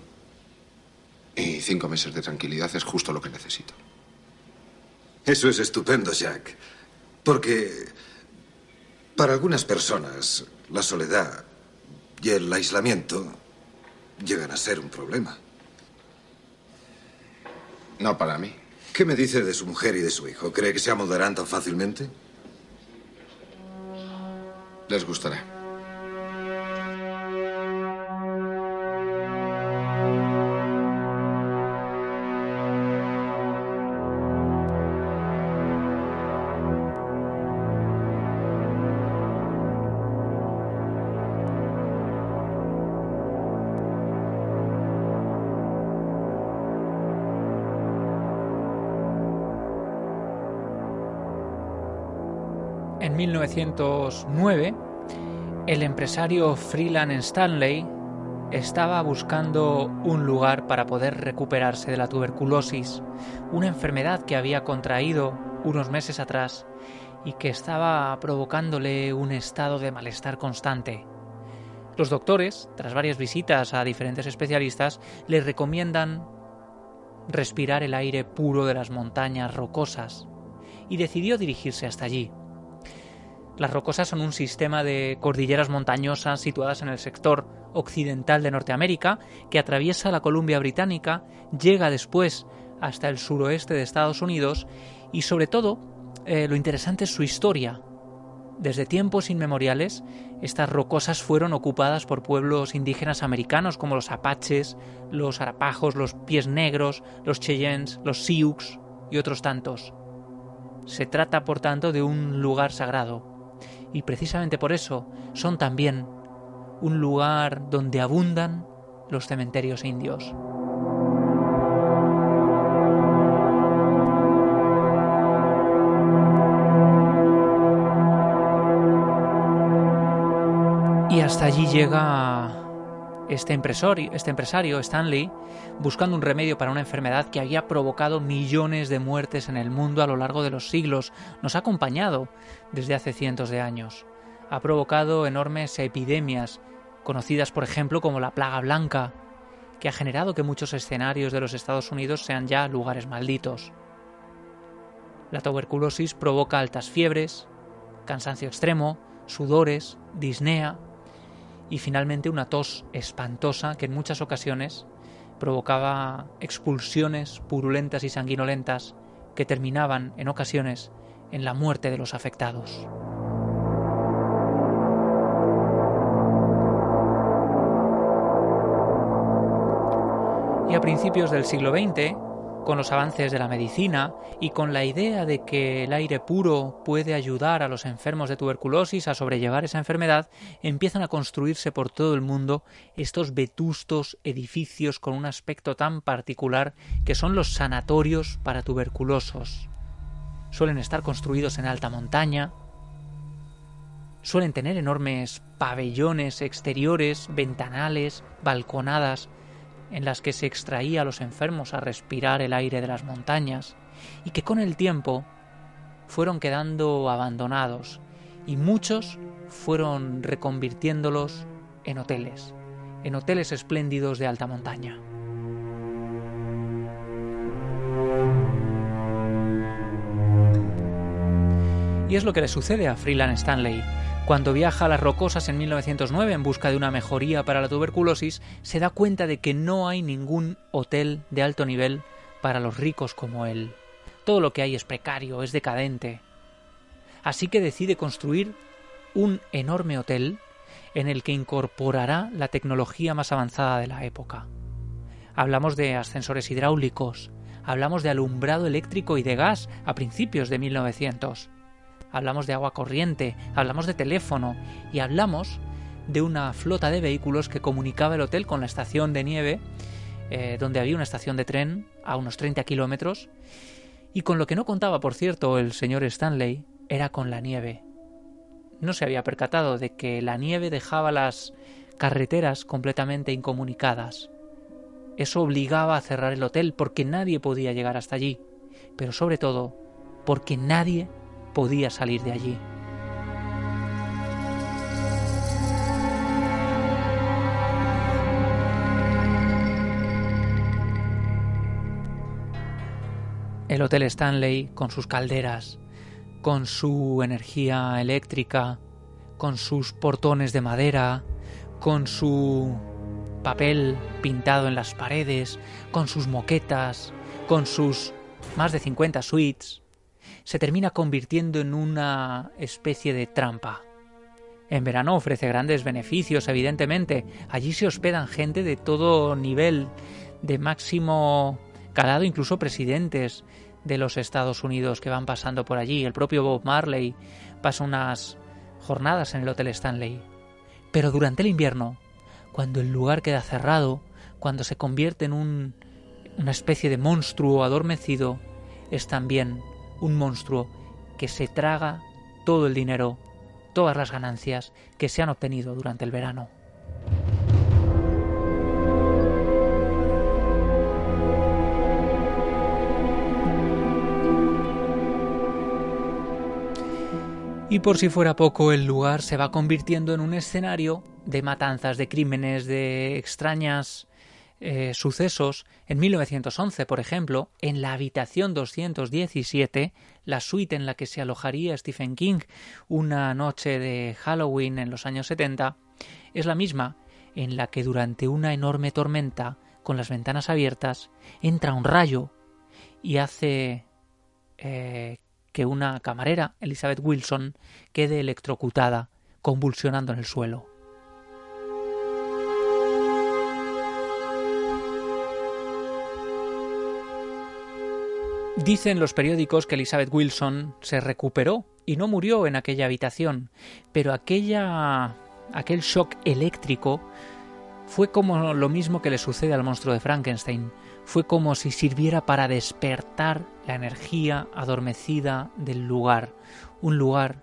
y cinco meses de tranquilidad es justo lo que necesito. Eso es estupendo, Jack. Porque para algunas personas la soledad y el aislamiento llegan a ser un problema. No para mí. ¿Qué me dice de su mujer y de su hijo? ¿Cree que se amoldarán tan fácilmente? Les gustará. 1909, el empresario Freeland Stanley estaba buscando un lugar para poder recuperarse de la tuberculosis, una enfermedad que había contraído unos meses atrás y que estaba provocándole un estado de malestar constante. Los doctores, tras varias visitas a diferentes especialistas, le recomiendan respirar el aire puro de las montañas rocosas y decidió dirigirse hasta allí. Las rocosas son un sistema de cordilleras montañosas situadas en el sector occidental de Norteamérica que atraviesa la Columbia Británica, llega después hasta el suroeste de Estados Unidos y sobre todo eh, lo interesante es su historia. Desde tiempos inmemoriales, estas rocosas fueron ocupadas por pueblos indígenas americanos como los apaches, los arapajos, los pies negros, los cheyennes, los sioux y otros tantos. Se trata, por tanto, de un lugar sagrado, y precisamente por eso son también un lugar donde abundan los cementerios indios. Y hasta allí llega este empresario, este empresario, Stanley, buscando un remedio para una enfermedad que había provocado millones de muertes en el mundo a lo largo de los siglos, nos ha acompañado desde hace cientos de años. Ha provocado enormes epidemias, conocidas por ejemplo como la plaga blanca, que ha generado que muchos escenarios de los Estados Unidos sean ya lugares malditos. La tuberculosis provoca altas fiebres, cansancio extremo, sudores, disnea, y finalmente una tos espantosa que en muchas ocasiones provocaba expulsiones purulentas y sanguinolentas que terminaban en ocasiones en la muerte de los afectados. Y a principios del siglo XX, con los avances de la medicina y con la idea de que el aire puro puede ayudar a los enfermos de tuberculosis a sobrellevar esa enfermedad, empiezan a construirse por todo el mundo estos vetustos edificios con un aspecto tan particular que son los sanatorios para tuberculosos. Suelen estar construidos en alta montaña, suelen tener enormes pabellones exteriores, ventanales, balconadas, en las que se extraía a los enfermos a respirar el aire de las montañas, y que con el tiempo fueron quedando abandonados, y muchos fueron reconvirtiéndolos en hoteles, en hoteles espléndidos de alta montaña. Y es lo que le sucede a Freeland Stanley, cuando viaja a las rocosas en 1909 en busca de una mejoría para la tuberculosis, se da cuenta de que no hay ningún hotel de alto nivel para los ricos como él. Todo lo que hay es precario, es decadente. Así que decide construir un enorme hotel en el que incorporará la tecnología más avanzada de la época. Hablamos de ascensores hidráulicos, hablamos de alumbrado eléctrico y de gas a principios de 1900 hablamos de agua corriente, hablamos de teléfono y hablamos de una flota de vehículos que comunicaba el hotel con la estación de nieve, eh, donde había una estación de tren a unos 30 kilómetros, y con lo que no contaba, por cierto, el señor Stanley, era con la nieve. No se había percatado de que la nieve dejaba las carreteras completamente incomunicadas. Eso obligaba a cerrar el hotel porque nadie podía llegar hasta allí, pero sobre todo porque nadie podía salir de allí. El Hotel Stanley, con sus calderas, con su energía eléctrica, con sus portones de madera, con su papel pintado en las paredes, con sus moquetas, con sus más de 50 suites, se termina convirtiendo en una especie de trampa. En verano ofrece grandes beneficios, evidentemente. Allí se hospedan gente de todo nivel, de máximo calado, incluso presidentes de los Estados Unidos que van pasando por allí. El propio Bob Marley pasa unas jornadas en el Hotel Stanley. Pero durante el invierno, cuando el lugar queda cerrado, cuando se convierte en un, una especie de monstruo adormecido, es también un monstruo que se traga todo el dinero, todas las ganancias que se han obtenido durante el verano. Y por si fuera poco, el lugar se va convirtiendo en un escenario de matanzas, de crímenes, de extrañas eh, sucesos. En 1911, por ejemplo, en la habitación 217, la suite en la que se alojaría Stephen King una noche de Halloween en los años 70, es la misma en la que durante una enorme tormenta, con las ventanas abiertas, entra un rayo y hace eh, que una camarera, Elizabeth Wilson, quede electrocutada, convulsionando en el suelo. Dicen los periódicos que Elizabeth Wilson se recuperó y no murió en aquella habitación, pero aquella aquel shock eléctrico fue como lo mismo que le sucede al monstruo de Frankenstein fue como si sirviera para despertar la energía adormecida del lugar, un lugar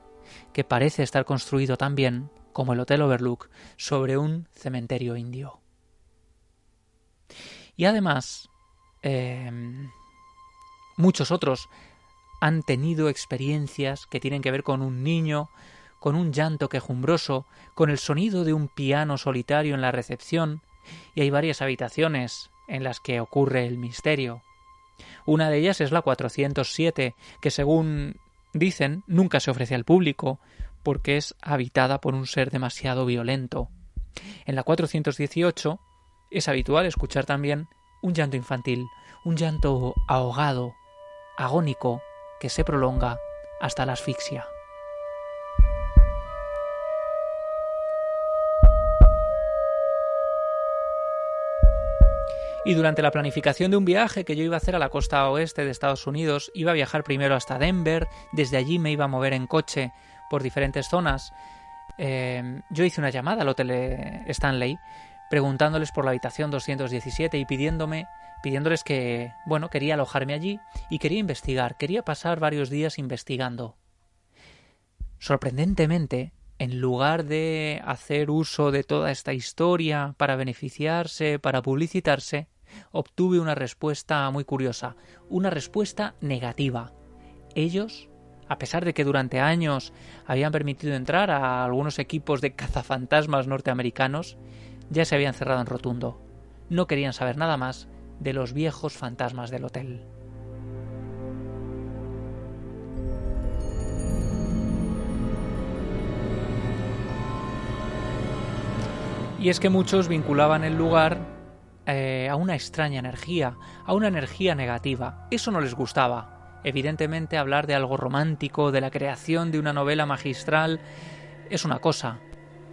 que parece estar construido también, como el Hotel Overlook, sobre un cementerio indio. Y además, em, muchos otros han tenido experiencias que tienen que ver con un niño, con un llanto quejumbroso, con el sonido de un piano solitario en la recepción, y hay varias habitaciones en las que ocurre el misterio. Una de ellas es la 407, que según dicen nunca se ofrece al público, porque es habitada por un ser demasiado violento. En la 418 es habitual escuchar también un llanto infantil, un llanto ahogado, agónico, que se prolonga hasta la asfixia. Y durante la planificación de un viaje que yo iba a hacer a la costa oeste de Estados Unidos, iba a viajar primero hasta Denver, desde allí me iba a mover en coche por diferentes zonas. Eh, yo hice una llamada al Hotel Stanley preguntándoles por la habitación 217 y pidiéndome pidiéndoles que, bueno, quería alojarme allí y quería investigar, quería pasar varios días investigando. Sorprendentemente, en lugar de hacer uso de toda esta historia para beneficiarse, para publicitarse, obtuve una respuesta muy curiosa, una respuesta negativa. Ellos, a pesar de que durante años habían permitido entrar a algunos equipos de cazafantasmas norteamericanos, ya se habían cerrado en rotundo. No querían saber nada más de los viejos fantasmas del hotel. Y es que muchos vinculaban el lugar eh, a una extraña energía, a una energía negativa. Eso no les gustaba. Evidentemente hablar de algo romántico, de la creación de una novela magistral, es una cosa,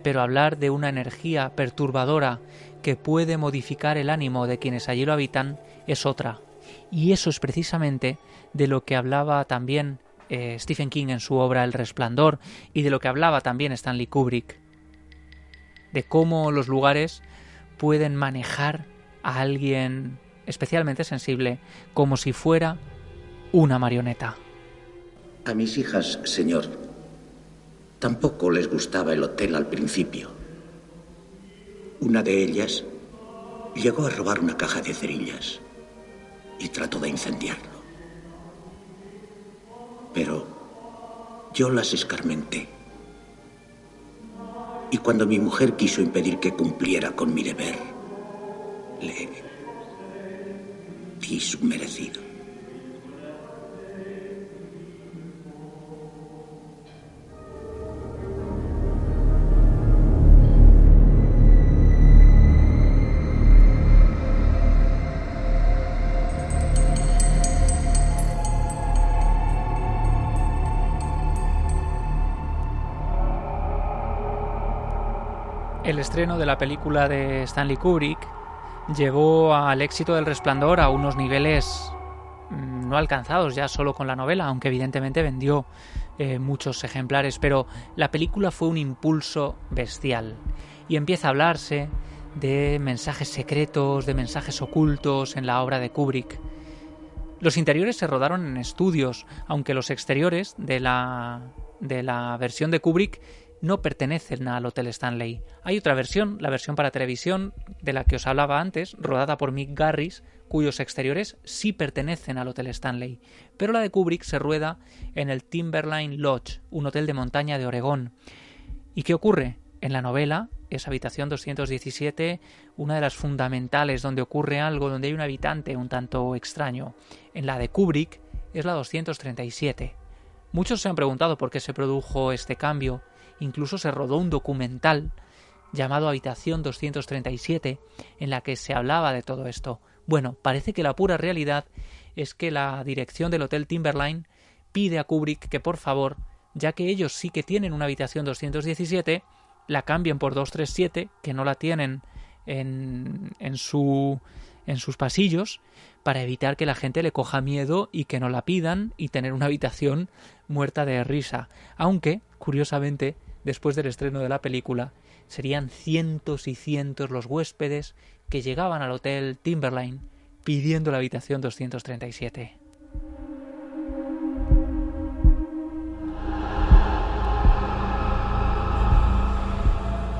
pero hablar de una energía perturbadora que puede modificar el ánimo de quienes allí lo habitan es otra. Y eso es precisamente de lo que hablaba también eh, Stephen King en su obra El Resplandor y de lo que hablaba también Stanley Kubrick, de cómo los lugares pueden manejar a alguien especialmente sensible como si fuera una marioneta. A mis hijas, señor, tampoco les gustaba el hotel al principio. Una de ellas llegó a robar una caja de cerillas y trató de incendiarlo. Pero yo las escarmenté. Y cuando mi mujer quiso impedir que cumpliera con mi deber, le di su merecido. Estreno de la película de Stanley Kubrick llevó al éxito del resplandor a unos niveles mm, no alcanzados ya solo con la novela, aunque evidentemente vendió eh, muchos ejemplares, pero la película fue un impulso bestial y empieza a hablarse de mensajes secretos, de mensajes ocultos en la obra de Kubrick. Los interiores se rodaron en estudios, aunque los exteriores de la de la versión de Kubrick no pertenecen al Hotel Stanley. Hay otra versión, la versión para televisión de la que os hablaba antes, rodada por Mick Garris, cuyos exteriores sí pertenecen al Hotel Stanley. Pero la de Kubrick se rueda en el Timberline Lodge, un hotel de montaña de Oregón. ¿Y qué ocurre? En la novela, esa habitación 217, una de las fundamentales donde ocurre algo, donde hay un habitante un tanto extraño. En la de Kubrick es la 237. Muchos se han preguntado por qué se produjo este cambio. Incluso se rodó un documental llamado Habitación 237 en la que se hablaba de todo esto. Bueno, parece que la pura realidad es que la dirección del Hotel Timberline pide a Kubrick que por favor, ya que ellos sí que tienen una habitación 217, la cambien por 237, que no la tienen en, en, su, en sus pasillos, para evitar que la gente le coja miedo y que no la pidan y tener una habitación muerta de risa. Aunque, curiosamente, después del estreno de la película, serían cientos y cientos los huéspedes que llegaban al hotel Timberline pidiendo la habitación 237.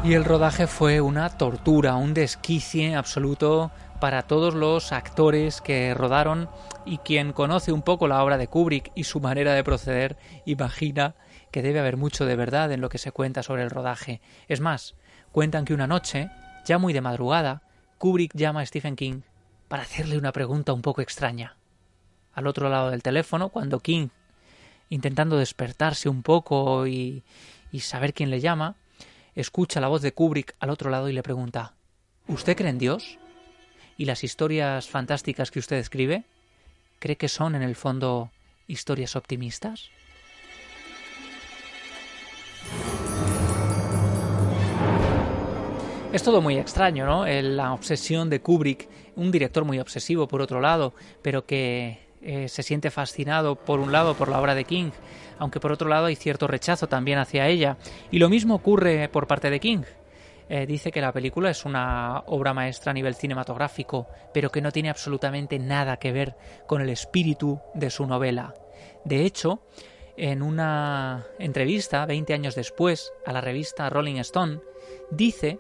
Y el rodaje fue una tortura, un desquicie absoluto para todos los actores que rodaron y quien conoce un poco la obra de Kubrick y su manera de proceder imagina que debe haber mucho de verdad en lo que se cuenta sobre el rodaje. Es más, cuentan que una noche, ya muy de madrugada, Kubrick llama a Stephen King para hacerle una pregunta un poco extraña. Al otro lado del teléfono, cuando King, intentando despertarse un poco y, y saber quién le llama, escucha la voz de Kubrick al otro lado y le pregunta ¿Usted cree en Dios? ¿Y las historias fantásticas que usted escribe? ¿Cree que son en el fondo historias optimistas? Es todo muy extraño, ¿no? La obsesión de Kubrick, un director muy obsesivo por otro lado, pero que eh, se siente fascinado por un lado por la obra de King, aunque por otro lado hay cierto rechazo también hacia ella. Y lo mismo ocurre por parte de King. Eh, dice que la película es una obra maestra a nivel cinematográfico, pero que no tiene absolutamente nada que ver con el espíritu de su novela. De hecho, en una entrevista 20 años después a la revista Rolling Stone, dice,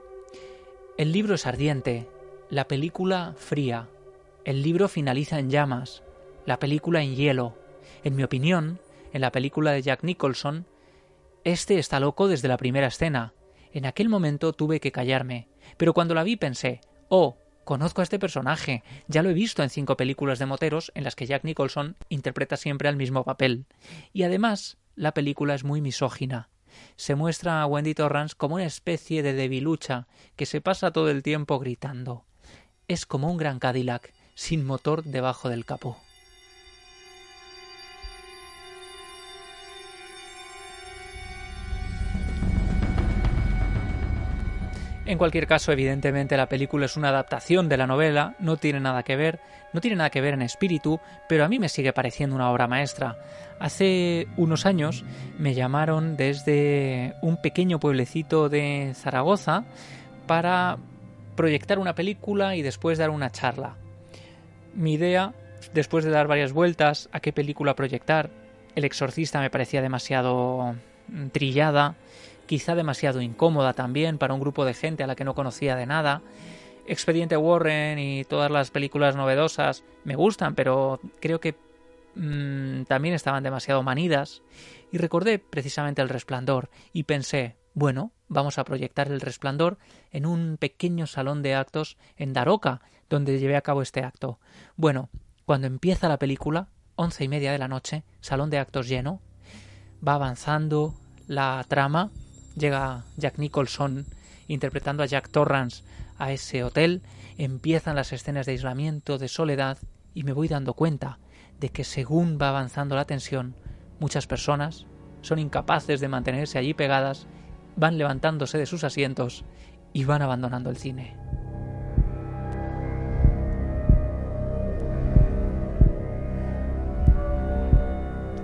el libro es ardiente, la película fría, el libro finaliza en llamas, la película en hielo. En mi opinión, en la película de Jack Nicholson, este está loco desde la primera escena, en aquel momento tuve que callarme, pero cuando la vi pensé, oh, conozco a este personaje, ya lo he visto en cinco películas de moteros en las que Jack Nicholson interpreta siempre el mismo papel. Y además, la película es muy misógina. Se muestra a Wendy Torrance como una especie de debilucha que se pasa todo el tiempo gritando. Es como un gran Cadillac, sin motor debajo del capó. En cualquier caso, evidentemente la película es una adaptación de la novela, no tiene nada que ver, no tiene nada que ver en espíritu, pero a mí me sigue pareciendo una obra maestra. Hace unos años me llamaron desde un pequeño pueblecito de Zaragoza para proyectar una película y después dar una charla. Mi idea, después de dar varias vueltas a qué película proyectar, El exorcista me parecía demasiado trillada, quizá demasiado incómoda también para un grupo de gente a la que no conocía de nada. Expediente Warren y todas las películas novedosas me gustan, pero creo que mmm, también estaban demasiado manidas. Y recordé precisamente El Resplandor y pensé, bueno, vamos a proyectar El Resplandor en un pequeño salón de actos en Daroca, donde llevé a cabo este acto. Bueno, cuando empieza la película, once y media de la noche, salón de actos lleno, va avanzando la trama Llega Jack Nicholson interpretando a Jack Torrance a ese hotel, empiezan las escenas de aislamiento, de soledad, y me voy dando cuenta de que según va avanzando la tensión, muchas personas son incapaces de mantenerse allí pegadas, van levantándose de sus asientos y van abandonando el cine.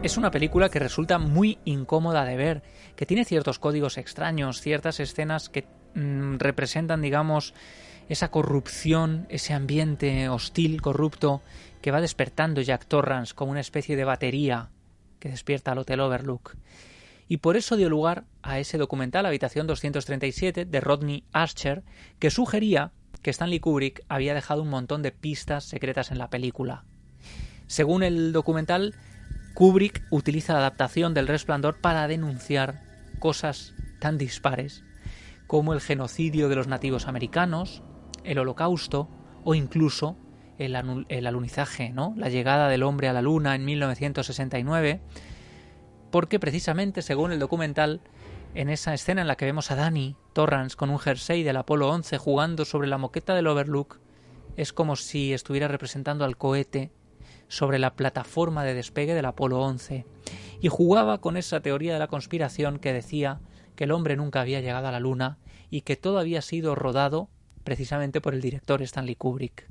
Es una película que resulta muy incómoda de ver, que tiene ciertos códigos extraños, ciertas escenas que mm, representan, digamos, esa corrupción, ese ambiente hostil, corrupto, que va despertando Jack Torrance como una especie de batería que despierta al Hotel Overlook. Y por eso dio lugar a ese documental Habitación 237 de Rodney Archer, que sugería que Stanley Kubrick había dejado un montón de pistas secretas en la película. Según el documental, Kubrick utiliza la adaptación del Resplandor para denunciar cosas tan dispares como el genocidio de los nativos americanos, el holocausto o incluso el, alunizaje, ¿no? la llegada del hombre a la luna en 1969, porque precisamente, según el documental, en esa escena en la que vemos a Danny Torrance con un jersey del Apolo 11 jugando sobre la moqueta del Overlook, es como si estuviera representando al cohete sobre la plataforma de despegue del Apolo 11 y jugaba con esa teoría de la conspiración que decía que el hombre nunca había llegado a la Luna y que todo había sido rodado precisamente por el director Stanley Kubrick.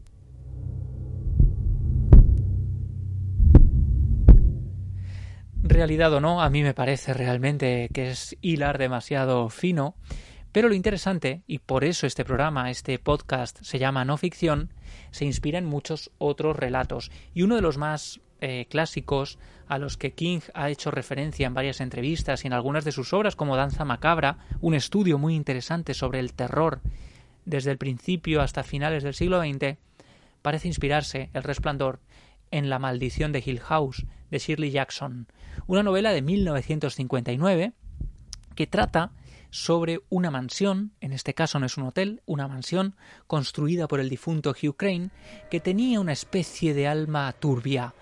Realidad o no, a mí me parece realmente que es hilar demasiado fino, pero lo interesante, y por eso este programa, este podcast se llama No Ficción, se inspira en muchos otros relatos, y uno de los más eh, clásicos a los que King ha hecho referencia en varias entrevistas y en algunas de sus obras como Danza Macabra, un estudio muy interesante sobre el terror desde el principio hasta finales del siglo XX, parece inspirarse El Resplandor en La maldición de Hill House de Shirley Jackson, una novela de 1959 que trata sobre una mansión, en este caso no es un hotel, una mansión construida por el difunto Hugh Crane, que tenía una especie de alma turbia,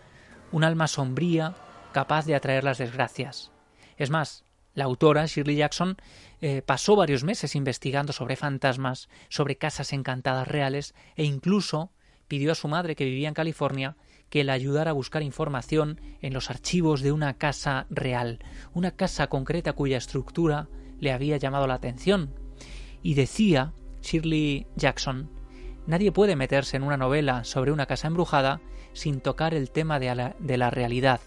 un alma sombría capaz de atraer las desgracias. Es más, la autora, Shirley Jackson, eh, pasó varios meses investigando sobre fantasmas, sobre casas encantadas reales e incluso pidió a su madre, que vivía en California, que la ayudara a buscar información en los archivos de una casa real, una casa concreta cuya estructura le había llamado la atención. Y decía Shirley Jackson, nadie puede meterse en una novela sobre una casa embrujada sin tocar el tema de la, de la realidad,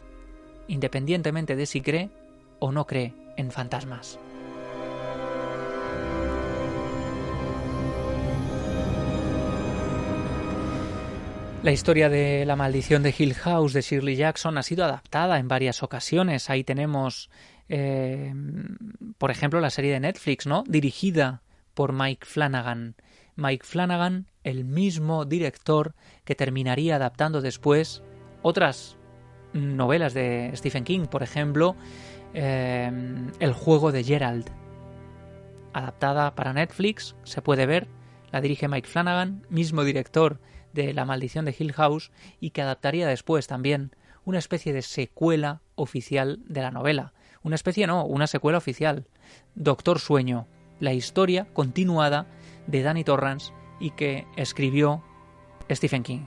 independientemente de si cree o no cree en fantasmas. La historia de la maldición de Hill House de Shirley Jackson ha sido adaptada en varias ocasiones. Ahí tenemos, eh, por ejemplo, la serie de Netflix, ¿no? Dirigida por Mike Flanagan. Mike Flanagan, el mismo director que terminaría adaptando después otras novelas de Stephen King, por ejemplo, eh, El juego de Gerald, adaptada para Netflix, se puede ver, la dirige Mike Flanagan, mismo director de La maldición de Hill House, y que adaptaría después también una especie de secuela oficial de la novela. Una especie no, una secuela oficial. Doctor Sueño, la historia continuada de Danny Torrance y que escribió Stephen King.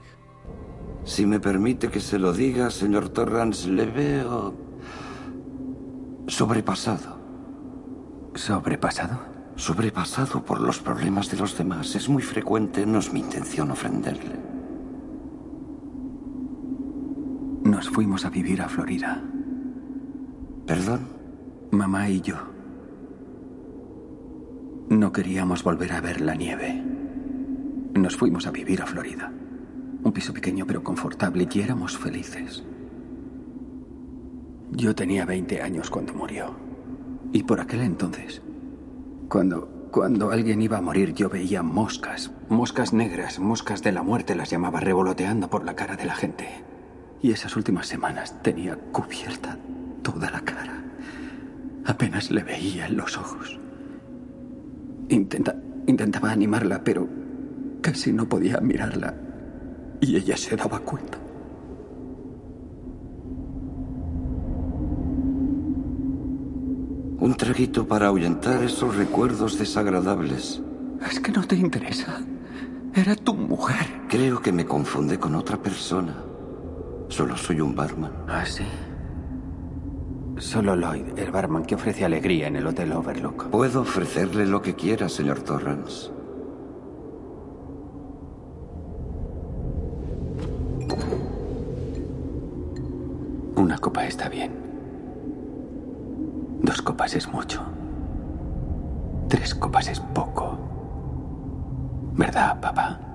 Si me permite que se lo diga, señor Torrance, le veo sobrepasado. ¿Sobrepasado? Sobrepasado por los problemas de los demás. Es muy frecuente, no es mi intención ofenderle. Nos fuimos a vivir a Florida. ¿Perdón? Mamá y yo. No queríamos volver a ver la nieve. Nos fuimos a vivir a Florida. Un piso pequeño pero confortable y éramos felices. Yo tenía 20 años cuando murió. Y por aquel entonces, cuando, cuando alguien iba a morir, yo veía moscas, moscas negras, moscas de la muerte las llamaba revoloteando por la cara de la gente. Y esas últimas semanas tenía cubierta toda la cara. Apenas le veía en los ojos. Intenta, intentaba animarla, pero casi no podía mirarla y ella se daba cuenta. Un traguito para ahuyentar esos recuerdos desagradables. Es que no te interesa. Era tu mujer. Creo que me confunde con otra persona. Solo soy un barman. Ah, sí. Solo Lloyd, el barman que ofrece alegría en el Hotel Overlook. Puedo ofrecerle lo que quiera, señor Torrance. Una copa está bien. Dos copas es mucho. Tres copas es poco. ¿Verdad, papá?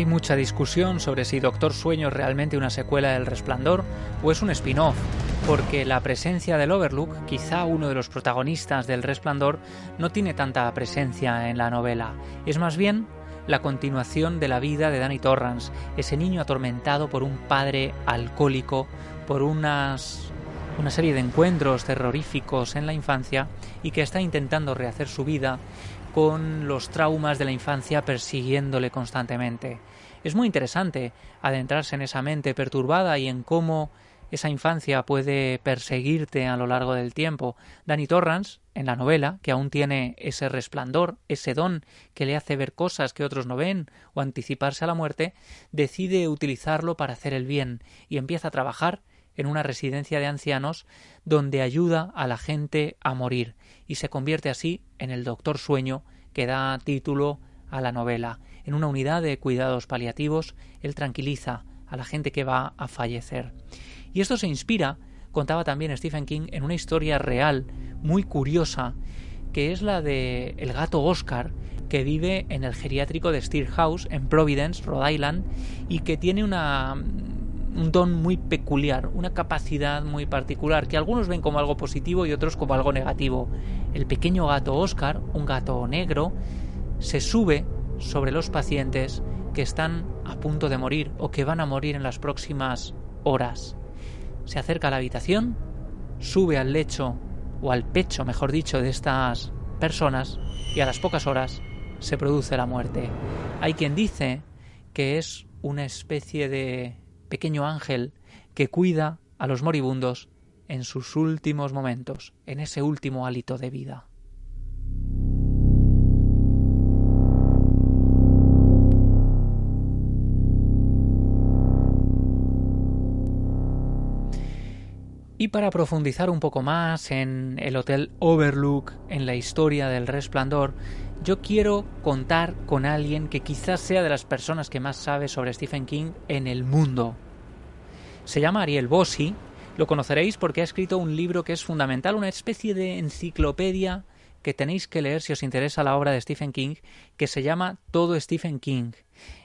Hay mucha discusión sobre si Doctor Sueño es realmente una secuela del Resplandor o es un spin-off, porque la presencia del Overlook, quizá uno de los protagonistas del Resplandor, no tiene tanta presencia en la novela. Es más bien la continuación de la vida de Danny Torrance, ese niño atormentado por un padre alcohólico, por unas, una serie de encuentros terroríficos en la infancia y que está intentando rehacer su vida con los traumas de la infancia persiguiéndole constantemente. Es muy interesante adentrarse en esa mente perturbada y en cómo esa infancia puede perseguirte a lo largo del tiempo. Danny Torrance, en la novela, que aún tiene ese resplandor, ese don que le hace ver cosas que otros no ven o anticiparse a la muerte, decide utilizarlo para hacer el bien y empieza a trabajar en una residencia de ancianos donde ayuda a la gente a morir y se convierte así en el doctor sueño que da título a la novela. En una unidad de cuidados paliativos, él tranquiliza a la gente que va a fallecer. Y esto se inspira, contaba también Stephen King, en una historia real muy curiosa, que es la de el gato Oscar, que vive en el geriátrico de Steer House, en Providence, Rhode Island, y que tiene una un don muy peculiar, una capacidad muy particular, que algunos ven como algo positivo y otros como algo negativo. El pequeño gato Oscar, un gato negro, se sube sobre los pacientes que están a punto de morir o que van a morir en las próximas horas. Se acerca a la habitación, sube al lecho o al pecho, mejor dicho, de estas personas y a las pocas horas se produce la muerte. Hay quien dice que es una especie de pequeño ángel que cuida a los moribundos en sus últimos momentos, en ese último hálito de vida. Y para profundizar un poco más en el Hotel Overlook, en la historia del resplandor, yo quiero contar con alguien que quizás sea de las personas que más sabe sobre Stephen King en el mundo. Se llama Ariel Bossi, lo conoceréis porque ha escrito un libro que es fundamental, una especie de enciclopedia que tenéis que leer si os interesa la obra de Stephen King, que se llama Todo Stephen King.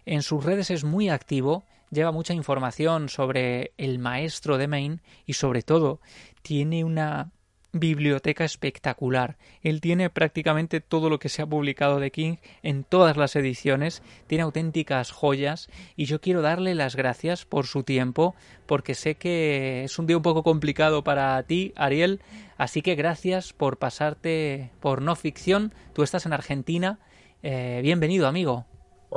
En sus redes es muy activo lleva mucha información sobre el maestro de Maine y sobre todo tiene una biblioteca espectacular. Él tiene prácticamente todo lo que se ha publicado de King en todas las ediciones, tiene auténticas joyas y yo quiero darle las gracias por su tiempo porque sé que es un día un poco complicado para ti, Ariel, así que gracias por pasarte por no ficción. Tú estás en Argentina. Eh, bienvenido, amigo.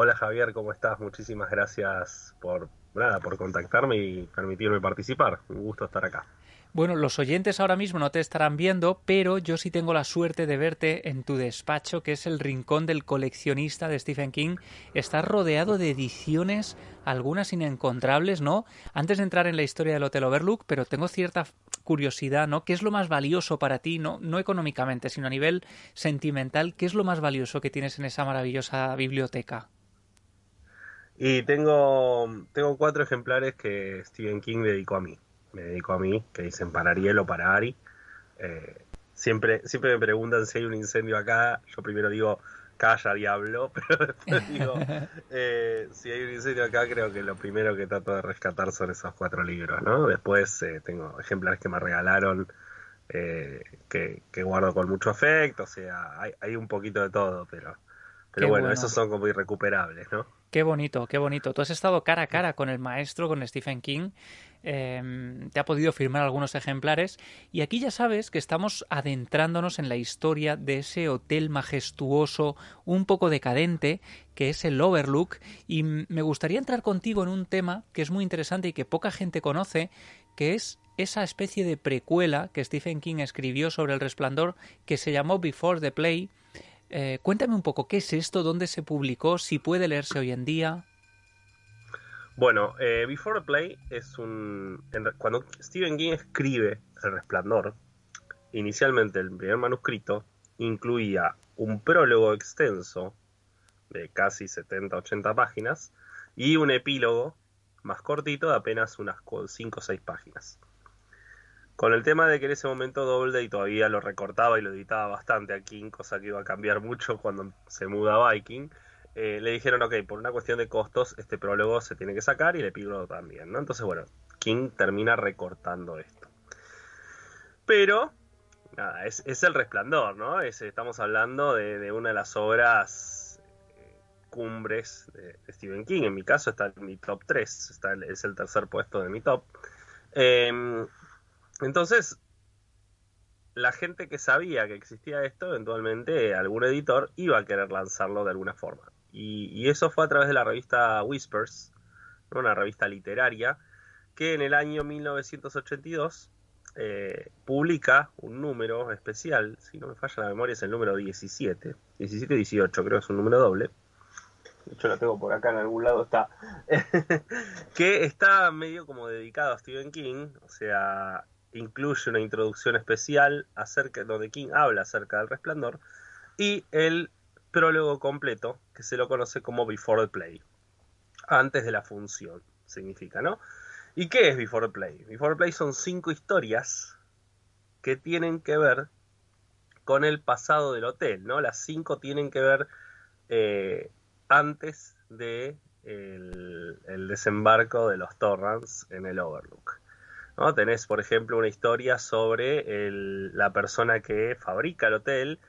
Hola Javier, ¿cómo estás? Muchísimas gracias por nada, por contactarme y permitirme participar. Un gusto estar acá. Bueno, los oyentes ahora mismo no te estarán viendo, pero yo sí tengo la suerte de verte en tu despacho, que es el rincón del coleccionista de Stephen King. Estás rodeado de ediciones, algunas inencontrables, ¿no? Antes de entrar en la historia del Hotel Overlook, pero tengo cierta curiosidad, ¿no? ¿Qué es lo más valioso para ti, no, no económicamente, sino a nivel sentimental? ¿Qué es lo más valioso que tienes en esa maravillosa biblioteca? Y tengo, tengo cuatro ejemplares que Stephen King dedicó a mí. Me dedicó a mí, que dicen para Ariel o para Ari. Eh, siempre, siempre me preguntan si hay un incendio acá. Yo primero digo, calla diablo, *laughs* pero después digo, eh, si hay un incendio acá, creo que lo primero que trato de rescatar son esos cuatro libros, ¿no? Después eh, tengo ejemplares que me regalaron, que, guardo con mucho afecto, o sea, hay, hay un poquito de todo, pero, pero bueno, esos son como irrecuperables, ¿no? Qué bonito, qué bonito. Tú has estado cara a cara con el maestro, con Stephen King. Em, te ha podido firmar algunos ejemplares. Y aquí ya sabes que estamos adentrándonos en la historia de ese hotel majestuoso, un poco decadente, que es el Overlook. Y me gustaría entrar contigo en un tema que es muy interesante y que poca gente conoce, que es esa especie de precuela que Stephen King escribió sobre el resplandor, que se llamó Before the Play eh, cuéntame un poco, ¿qué es esto? ¿Dónde se publicó? ¿Si puede leerse hoy en día? Bueno, eh, Before the Play es un... Cuando Stephen King escribe El Resplandor, inicialmente el primer manuscrito incluía un prólogo extenso de casi 70-80 páginas y un epílogo más cortito de apenas unas 5 o 6 páginas. Con el tema de que en ese momento Doubleday todavía lo recortaba y lo editaba bastante a King, cosa que iba a cambiar mucho cuando se muda a Viking, eh, le dijeron, ok, por una cuestión de costos, este prólogo se tiene que sacar y el epílogo también, ¿no? Entonces, bueno, King termina recortando esto. Pero, nada, es, el resplandor, ¿no? Es, estamos hablando de, de una de las obras eh, cumbres de Stephen King. En mi caso está en mi top 3, está, es el tercer puesto de mi top. Eh, entonces, la gente que sabía que existía esto, eventualmente algún editor iba a querer lanzarlo de alguna forma. Y, y eso fue a través de la revista Whispers, ¿no? una revista literaria, que en el año 1982 eh, publica un número especial, si no me falla la memoria es el número 17, 17-18 creo que es un número doble, de hecho lo tengo por acá en algún lado está, *laughs* que está medio como dedicado a Stephen King, o sea, incluye una introducción especial donde King habla acerca del resplandor y el prólogo completo que se lo conoce como Before the Play, antes de la función, significa, ¿no? ¿Y qué es Before the Play? Before the Play son cinco historias que tienen que ver con el pasado del hotel, ¿no? Las cinco tienen que ver eh, antes de el, desembarco de los Torrance en el Overlook. ¿No? Tenés, por ejemplo, una historia sobre la persona que fabrica el hotel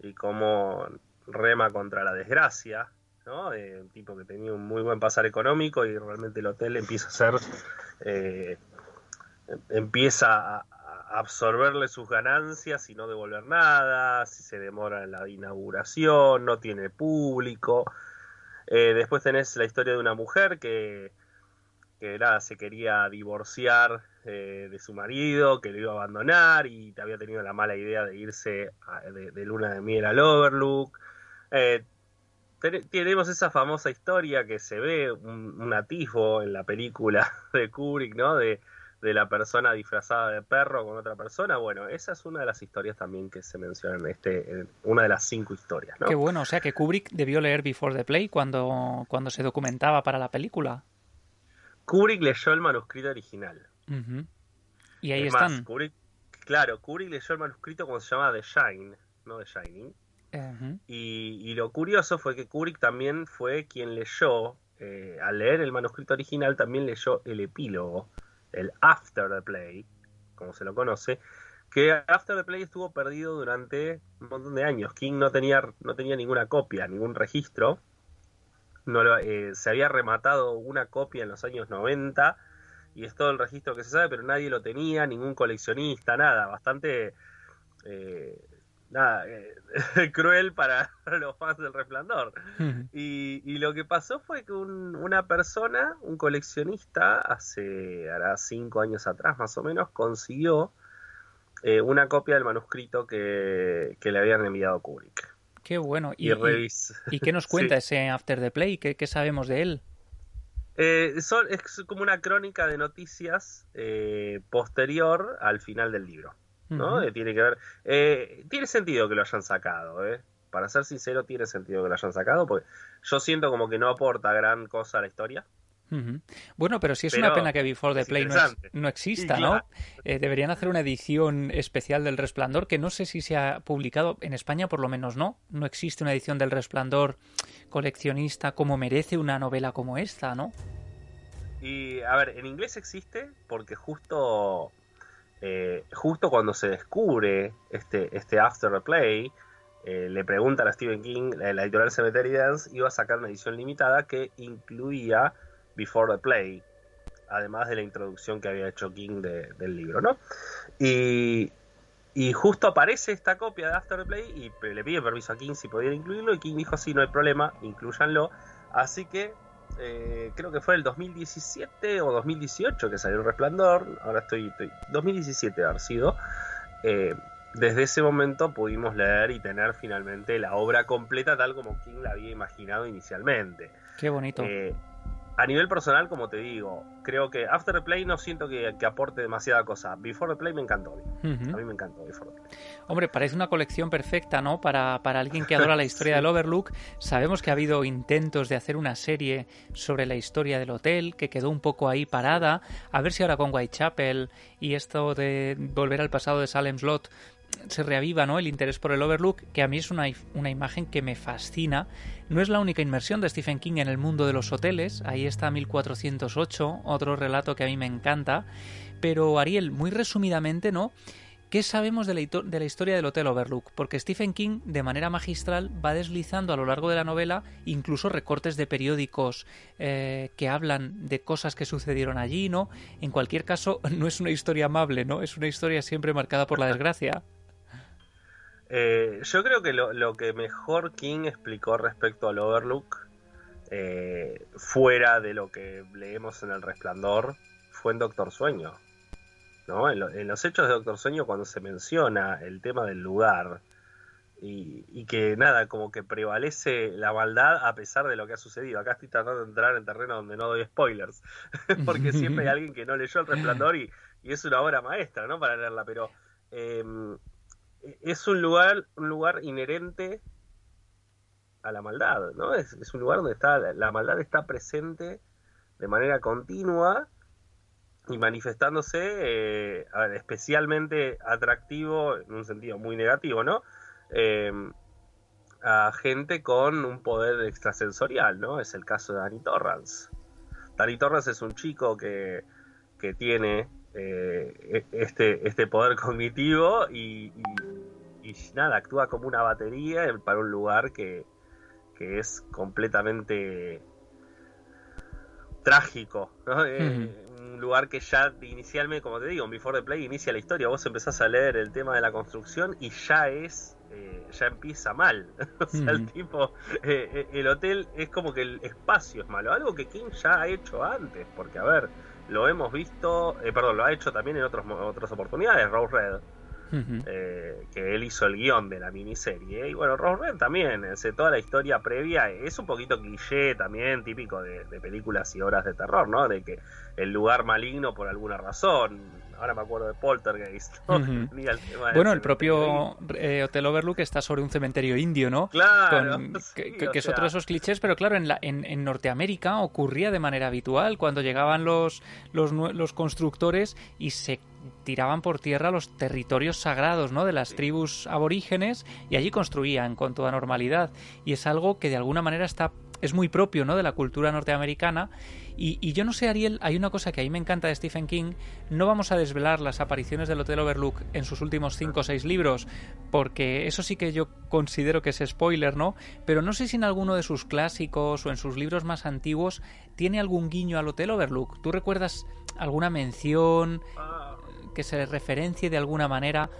y cómo rema contra la desgracia, ¿no? Eh, un tipo que tenía un muy buen pasar económico y realmente el hotel empieza a ser, eh, empieza a, absorberle sus ganancias y no devolver nada, si se demora en la inauguración, no tiene público. Eh, después tenés la historia de una mujer que, que nada, se quería divorciar eh, de su marido, que lo iba a abandonar y había tenido la mala idea de irse a, de, de, luna de miel al Overlook. Eh, tenemos esa famosa historia que se ve un, un, atisbo en la película *laughs* de Kubrick, ¿no? De, de la persona disfrazada de perro con otra persona. Bueno, esa es una de las historias también que se mencionan en este, en una de las cinco historias, ¿no? Qué bueno, o sea que Kubrick debió leer Before the Play cuando, cuando se documentaba para la película. Kubrick leyó el manuscrito original. Uh -huh. Y ahí es están. Más, Kubrick, claro, Kubrick leyó el manuscrito cuando se llamaba The Shine, no The Shining. Uh -huh. y, y, lo curioso fue que Kubrick también fue quien leyó, eh, al leer el manuscrito original, también leyó el epílogo, el After the Play, como se lo conoce, que After the Play estuvo perdido durante un montón de años. King no tenía, no tenía ninguna copia, ningún registro. No eh, se había rematado una copia en los años 90 y es todo el registro que se sabe, pero nadie lo tenía, ningún coleccionista, nada, bastante eh, nada, eh, *laughs* cruel para *laughs* los fans del resplandor. Uh -huh. y, y, lo que pasó fue que un, una persona, un coleccionista, hace hará cinco años atrás más o menos, consiguió eh, una copia del manuscrito que, que le habían enviado a Kubrick. Qué bueno. ¿Y, y, y qué nos *laughs* cuenta sí. ese After the Play? ¿Qué, qué sabemos de él? Eh, son, es como una crónica de noticias eh, posterior al final del libro. ¿no? Uh -huh. tiene que ver. Eh, tiene sentido que lo hayan sacado, ¿eh? Para ser sincero, tiene sentido que lo hayan sacado, porque yo siento como que no aporta gran cosa a la historia. Uh -huh. Bueno, pero sí es pero una pena que Before the Play no, es, no, exista, claro. ¿no? Eh, deberían hacer una edición especial del Resplandor, que no sé si se ha publicado en España, por lo menos no. No existe una edición del Resplandor coleccionista como merece una novela como esta, ¿no? Y, a ver, en inglés existe porque justo eh, justo cuando se descubre este, este After the Play, eh, le preguntan a Stephen King, la, la editorial Cemetery Dance iba a sacar una edición limitada que incluía Before the Play, además de la introducción que había hecho King de, del libro, ¿no? Y, y, justo aparece esta copia de After the Play y le pide permiso a King si podía incluirlo y King dijo, sí, no hay problema, incluyanlo. Así que eh, creo que fue el 2017 o 2018 que salió el Resplandor, ahora estoy, estoy 2017 haber sido. Eh, desde ese momento pudimos leer y tener finalmente la obra completa tal como King la había imaginado inicialmente. Qué bonito. Eh, a nivel personal, como te digo, creo que After the Play no siento que, que aporte demasiada cosa. Before the Play me encantó. Uh -huh. A mí me encantó Before the Play. Hombre, parece una colección perfecta, ¿no? Para, para alguien que adora la *laughs* historia sí. del Overlook. Sabemos que ha habido intentos de hacer una serie sobre la historia del hotel, que quedó un poco ahí parada. A ver si ahora con Whitechapel y esto de volver al pasado de Salem Slot se reaviva ¿no? el interés por el Overlook, que a mí es una, una, imagen que me fascina. No es la única inmersión de Stephen King en el mundo de los hoteles, ahí está 1408, otro relato que a mí me encanta, pero Ariel, muy resumidamente, ¿no? ¿Qué sabemos de la, historia del Hotel Overlook? Porque Stephen King, de manera magistral, va deslizando a lo largo de la novela incluso recortes de periódicos eh, que hablan de cosas que sucedieron allí, ¿no? En cualquier caso, *laughs* no es una historia amable, ¿no? Es una historia siempre marcada por la desgracia. Eh, yo creo que lo, lo, que mejor King explicó respecto al Overlook, eh, fuera de lo que leemos en El Resplandor, fue en Doctor Sueño. ¿no? En, lo, en, los hechos de Doctor Sueño, cuando se menciona el tema del lugar y, y, que nada, como que prevalece la maldad a pesar de lo que ha sucedido. Acá estoy tratando de entrar en terreno donde no doy spoilers, *laughs* porque siempre hay *laughs* alguien que no leyó El Resplandor y, y es una obra maestra, ¿no? Para leerla, pero eh, es un lugar, un lugar inherente a la maldad, ¿no? Es, un lugar donde está la maldad está presente de manera continua y manifestándose eh, especialmente atractivo en un sentido muy negativo, ¿no? Eh, a gente con un poder extrasensorial, ¿no? Es el caso de Danny Torrance. Danny Torrance es un chico que, que tiene eh, este, este poder cognitivo y, y, nada, actúa como una batería para un lugar que, que es completamente trágico, ¿no? -huh. un lugar que ya inicialmente, como te digo, en Before the Play inicia la historia, vos empezás a leer el tema de la construcción y ya es, eh, ya empieza mal, *laughs* o sea, el tipo, eh, el hotel es como que el espacio es malo, algo que King ya ha hecho antes, porque a ver, lo hemos visto, eh, perdón, lo ha hecho también en otros, otras oportunidades, Rose Red, Eh, que él hizo el guion de la miniserie. Y bueno, Red también, es, toda la historia previa es un poquito cliché también, típico de, de, películas y obras de terror, ¿no? De que el lugar maligno por alguna razón. Ahora me acuerdo de Poltergeist. ¿no? Uh -huh. el bueno, el propio eh, Hotel Overlook está sobre un cementerio indio, ¿no? Claro. Con, *laughs* sí, que, es otro de esos clichés, pero claro, en, la, en, en, Norteamérica ocurría de manera habitual cuando llegaban los, los, los constructores y se tiraban por tierra los territorios sagrados ¿no? de las tribus aborígenes y allí construían con toda normalidad. Y es algo que de alguna manera está es muy propio ¿no? de la cultura norteamericana. Y, y, yo no sé, Ariel, hay una cosa que a mí me encanta de Stephen King. No vamos a desvelar las apariciones del Hotel Overlook en sus últimos 5 o 6 libros, porque eso sí que yo considero que es spoiler, ¿no? Pero no sé si en alguno de sus clásicos o en sus libros más antiguos tiene algún guiño al Hotel Overlook. ¿Tú recuerdas alguna mención que se referencie de alguna manera?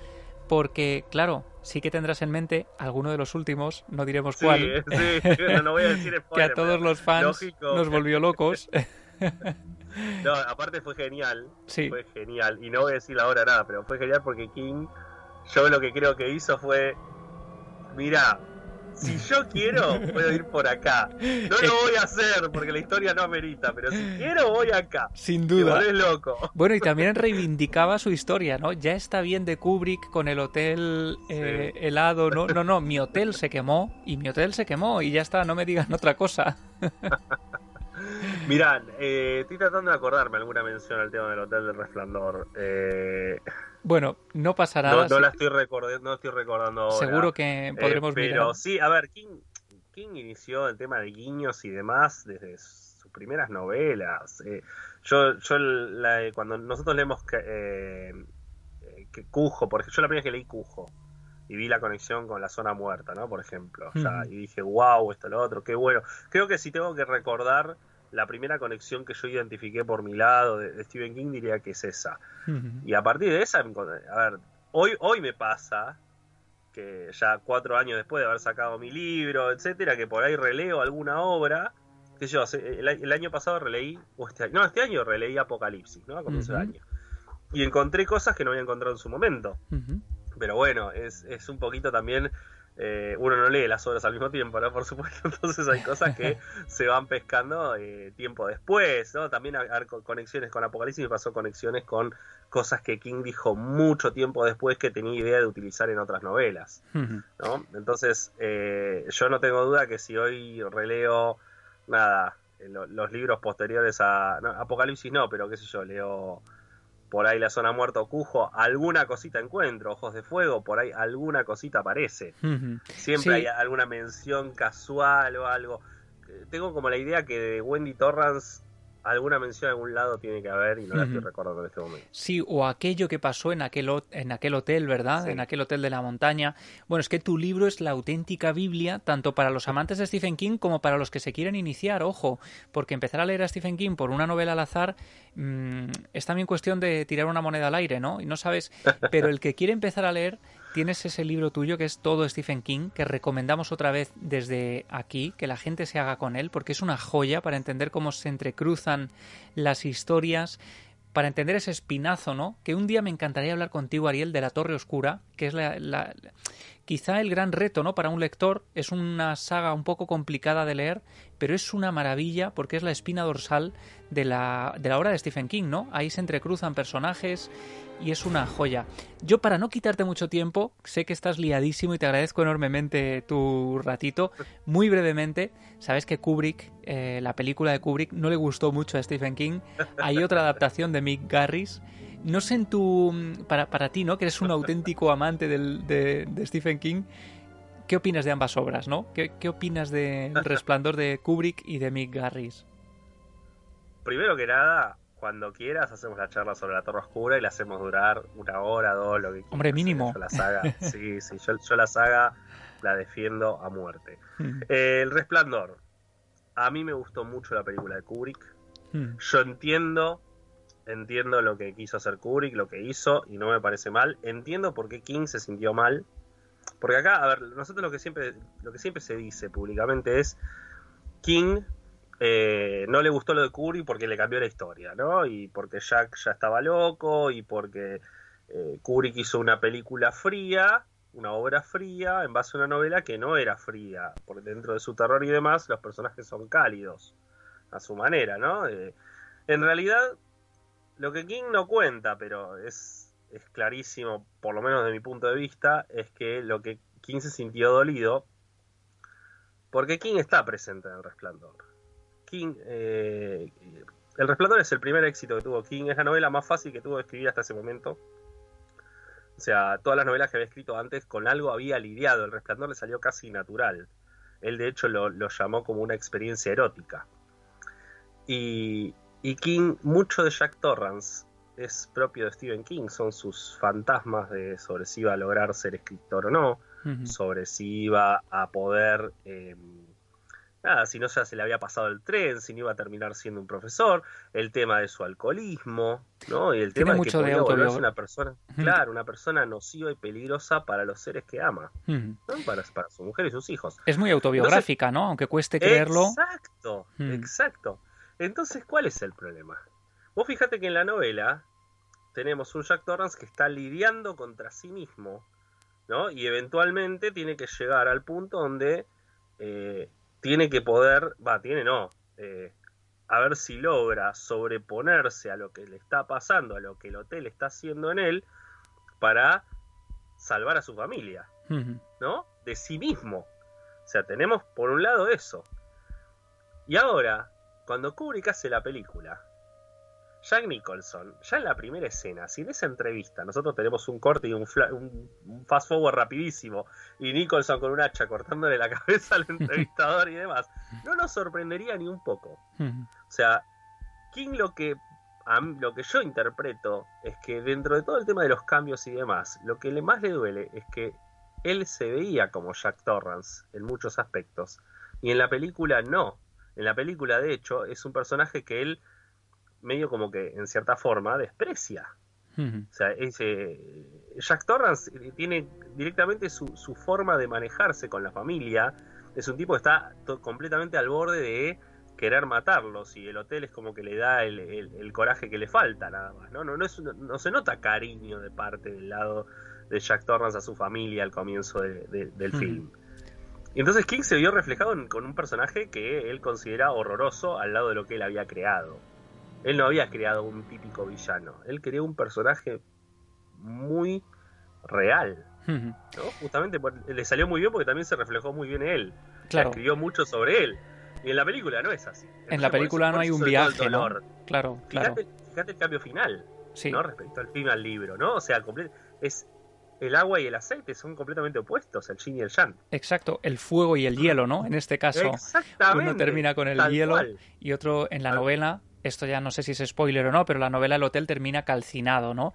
Porque, claro, sí que tendrás en mente alguno de los últimos, no diremos sí, cuál, *laughs* sí, no voy a decir spoiler, *laughs* que a todos los fans lógico. nos volvió locos. *laughs* no, aparte fue genial, sí. fue genial, y no voy a decir ahora nada, pero fue genial porque King, yo lo que creo que hizo fue, mira, si yo quiero, puedo ir por acá. No lo voy a hacer porque la historia no amerita, pero si quiero, voy acá. Sin duda. Te loco. Bueno, y también reivindicaba su historia, ¿no? Ya está bien de Kubrick con el hotel eh, sí. helado, ¿no? No, no, mi hotel se quemó y mi hotel se quemó y ya está, no me digan otra cosa. *laughs* Mirá, eh, estoy tratando de acordarme alguna mención al tema del Hotel del Resplandor. Eh... Bueno, no pasa nada. No, no la estoy recordando, no estoy recordando ahora. Seguro que podremos eh, Pero mirar. sí, a ver, King, King inició el tema de guiños y demás desde sus primeras novelas. Eh, yo, yo la, cuando nosotros leemos que, eh, que Cujo, porque yo la primera vez que leí Cujo y vi la conexión con la zona muerta, ¿no? Por ejemplo, mm. ya, y dije, wow, esto, lo otro, qué bueno. Creo que si tengo que recordar la primera conexión que yo identifiqué por mi lado de, de Stephen King diría que es esa. Y a partir de esa, a ver, hoy, hoy me pasa que ya cuatro años después de haber sacado mi libro, etcétera, que por ahí releo alguna obra, que yo, el, el año pasado releí, o este año, no, este año releí Apocalipsis, ¿no? A comienzo uh -huh. del año. Y encontré cosas que no había encontrado en su momento. Uh -huh. Pero bueno, es, es un poquito también eh, uno no lee las obras al mismo tiempo, ¿no? Por supuesto, *laughs* entonces hay cosas que se van pescando eh, tiempo después, ¿no? También hay conexiones con Apocalipsis, me pasó conexiones con cosas que King dijo mucho tiempo después que tenía idea de utilizar en otras novelas, ¿no? Entonces, eh, yo no tengo duda que si hoy releo, nada, lo, los libros posteriores a... No, Apocalipsis no, pero qué sé yo, leo por ahí la zona muerta o Cujo, alguna cosita encuentro, Ojos de Fuego, por ahí alguna cosita aparece. Siempre Sí. hay alguna mención casual o algo. Eh, Tengo como la idea que de Wendy Torrance alguna mención a algún lado tiene que haber y no la estoy recordando en este momento. Sí, o aquello que pasó en aquel, en aquel hotel, ¿verdad? Sí. En aquel hotel de la montaña. Bueno, es que tu libro es la auténtica Biblia, tanto para los amantes de Stephen King como para los que se quieren iniciar, ojo, porque empezar a leer a Stephen King por una novela al azar mm, es también cuestión de tirar una moneda al aire, ¿no? Y no sabes, pero el que quiere empezar a leer, tienes ese libro tuyo que es todo Stephen King, que recomendamos otra vez desde aquí, que la gente se haga con él, porque es una joya para entender cómo se entrecruzan las historias para entender ese espinazo, ¿no? Que un día me encantaría hablar contigo, Ariel, de la Torre Oscura, que es la, quizá el gran reto, ¿no? Para un lector es una saga un poco complicada de leer, pero es una maravilla porque es la espina dorsal de la, de la obra de Stephen King, ¿no? Ahí se entrecruzan personajes y es una joya. Yo para no quitarte mucho tiempo, sé que estás liadísimo y te agradezco enormemente tu ratito. Muy brevemente, sabes que Kubrick, eh, la película de Kubrick, no le gustó mucho a Stephen King. Hay otra adaptación de Mick Garris. No sé en tu... Para, para ti, ¿no? Que eres un auténtico amante del- de, de Stephen King. ¿Qué opinas de ambas obras, no? ¿Qué, qué opinas de El *laughs* Resplandor de Kubrick y de Mick Garris? Primero que nada, cuando quieras hacemos la charla sobre la Torre Oscura y la hacemos durar una hora, dos, lo que quieras. Hombre, mínimo. Yo la saga, *laughs* sí, sí, yo, yo la saga la defiendo a muerte. Eh, el Resplandor. A mí me gustó mucho la película de Kubrick. Hmm. Yo entiendo, entiendo lo que quiso hacer Kubrick, lo que hizo, y no me parece mal. Entiendo por qué King se sintió mal. Porque acá, a ver, nosotros lo que siempre, lo que siempre se dice públicamente es King eh, no le gustó lo de Kubrick porque le cambió la historia, ¿no? Y porque Jack ya estaba loco y porque eh, hizo una película fría, una obra fría, en base a una novela que no era fría, porque dentro de su terror y demás los personajes son cálidos a su manera, ¿no? Eh, en realidad, lo que King no cuenta, pero es, es clarísimo, por lo menos de mi punto de vista, es que lo que King se sintió dolido, porque King está presente en el resplandor. King, eh, El Resplandor es el primer éxito que tuvo King, es la novela más fácil que tuvo de escribir hasta ese momento. O sea, todas las novelas que había escrito antes con algo había lidiado, El Resplandor le salió casi natural. Él de hecho lo, lo llamó como una experiencia erótica. Y, y King, mucho de Jack Torrance es propio de Stephen King, son sus fantasmas de sobre si iba a lograr ser escritor o no, sobre si iba a poder, eh, nada, si no ya se le había pasado el tren, si no iba a terminar siendo un profesor, el tema de su alcoholismo, ¿no? Y el tema de que podía volverse una persona, claro, una persona nociva y peligrosa para los seres que ama. ¿no? para, para su mujer y sus hijos. Es muy autobiográfica, ¿no? Aunque cueste creerlo. Exacto, exacto. Entonces, ¿cuál es el problema? Vos fíjate que en la novela tenemos un Jack Torrance que está lidiando contra sí mismo, ¿no? Y eventualmente tiene que llegar al punto donde eh, tiene que poder, va, tiene no, eh, a ver si logra sobreponerse a lo que le está pasando, a lo que el hotel está haciendo en él, para salvar a su familia. ¿no? De sí mismo. O sea, tenemos por un lado eso. Y ahora, cuando Kubrick hace la película, Jack Nicholson, ya en la primera escena, si en esa entrevista nosotros tenemos un corte y un, un- un fast forward rapidísimo, y Nicholson con un hacha cortándole la *laughs* cabeza al entrevistador y demás, no nos sorprendería ni un poco. O sea, King lo que lo que yo interpreto es que dentro de todo el tema de los cambios y demás, lo que le más le duele es que él se veía como Jack Torrance en muchos aspectos y en la película no. En la película de hecho es un personaje que él medio como que en cierta forma desprecia. O sea, es, eh, Jack Torrance tiene directamente su, su forma de manejarse con la familia. Es un tipo que está completamente al borde de querer matarlos y el hotel es como que le da el, el- el coraje que le falta nada más. ¿no? No, no, es, no se nota cariño de parte del lado de Jack Torrance a su familia al comienzo de- de- del film. Y entonces King se vio reflejado en- con un personaje que él considera horroroso al lado de lo que él había creado. Él no había creado un típico villano, él creó un personaje muy real. ¿no? Justamente le salió muy bien porque también se reflejó muy bien en él. Claro. Escribió mucho sobre él. Y en la película no es así. En la película eso- no hay un viaje. Claro, claro. Fíjate, fíjate el cambio final. ¿no? Respecto al film al libro, ¿no? O sea, es el agua y el aceite son completamente opuestos, el yin y el yang. Exacto, el fuego y el hielo, ¿no? En este caso, uno termina con el hielo y otro en la novela, esto ya no sé si es spoiler o no, pero la novela El Hotel termina calcinado, ¿no?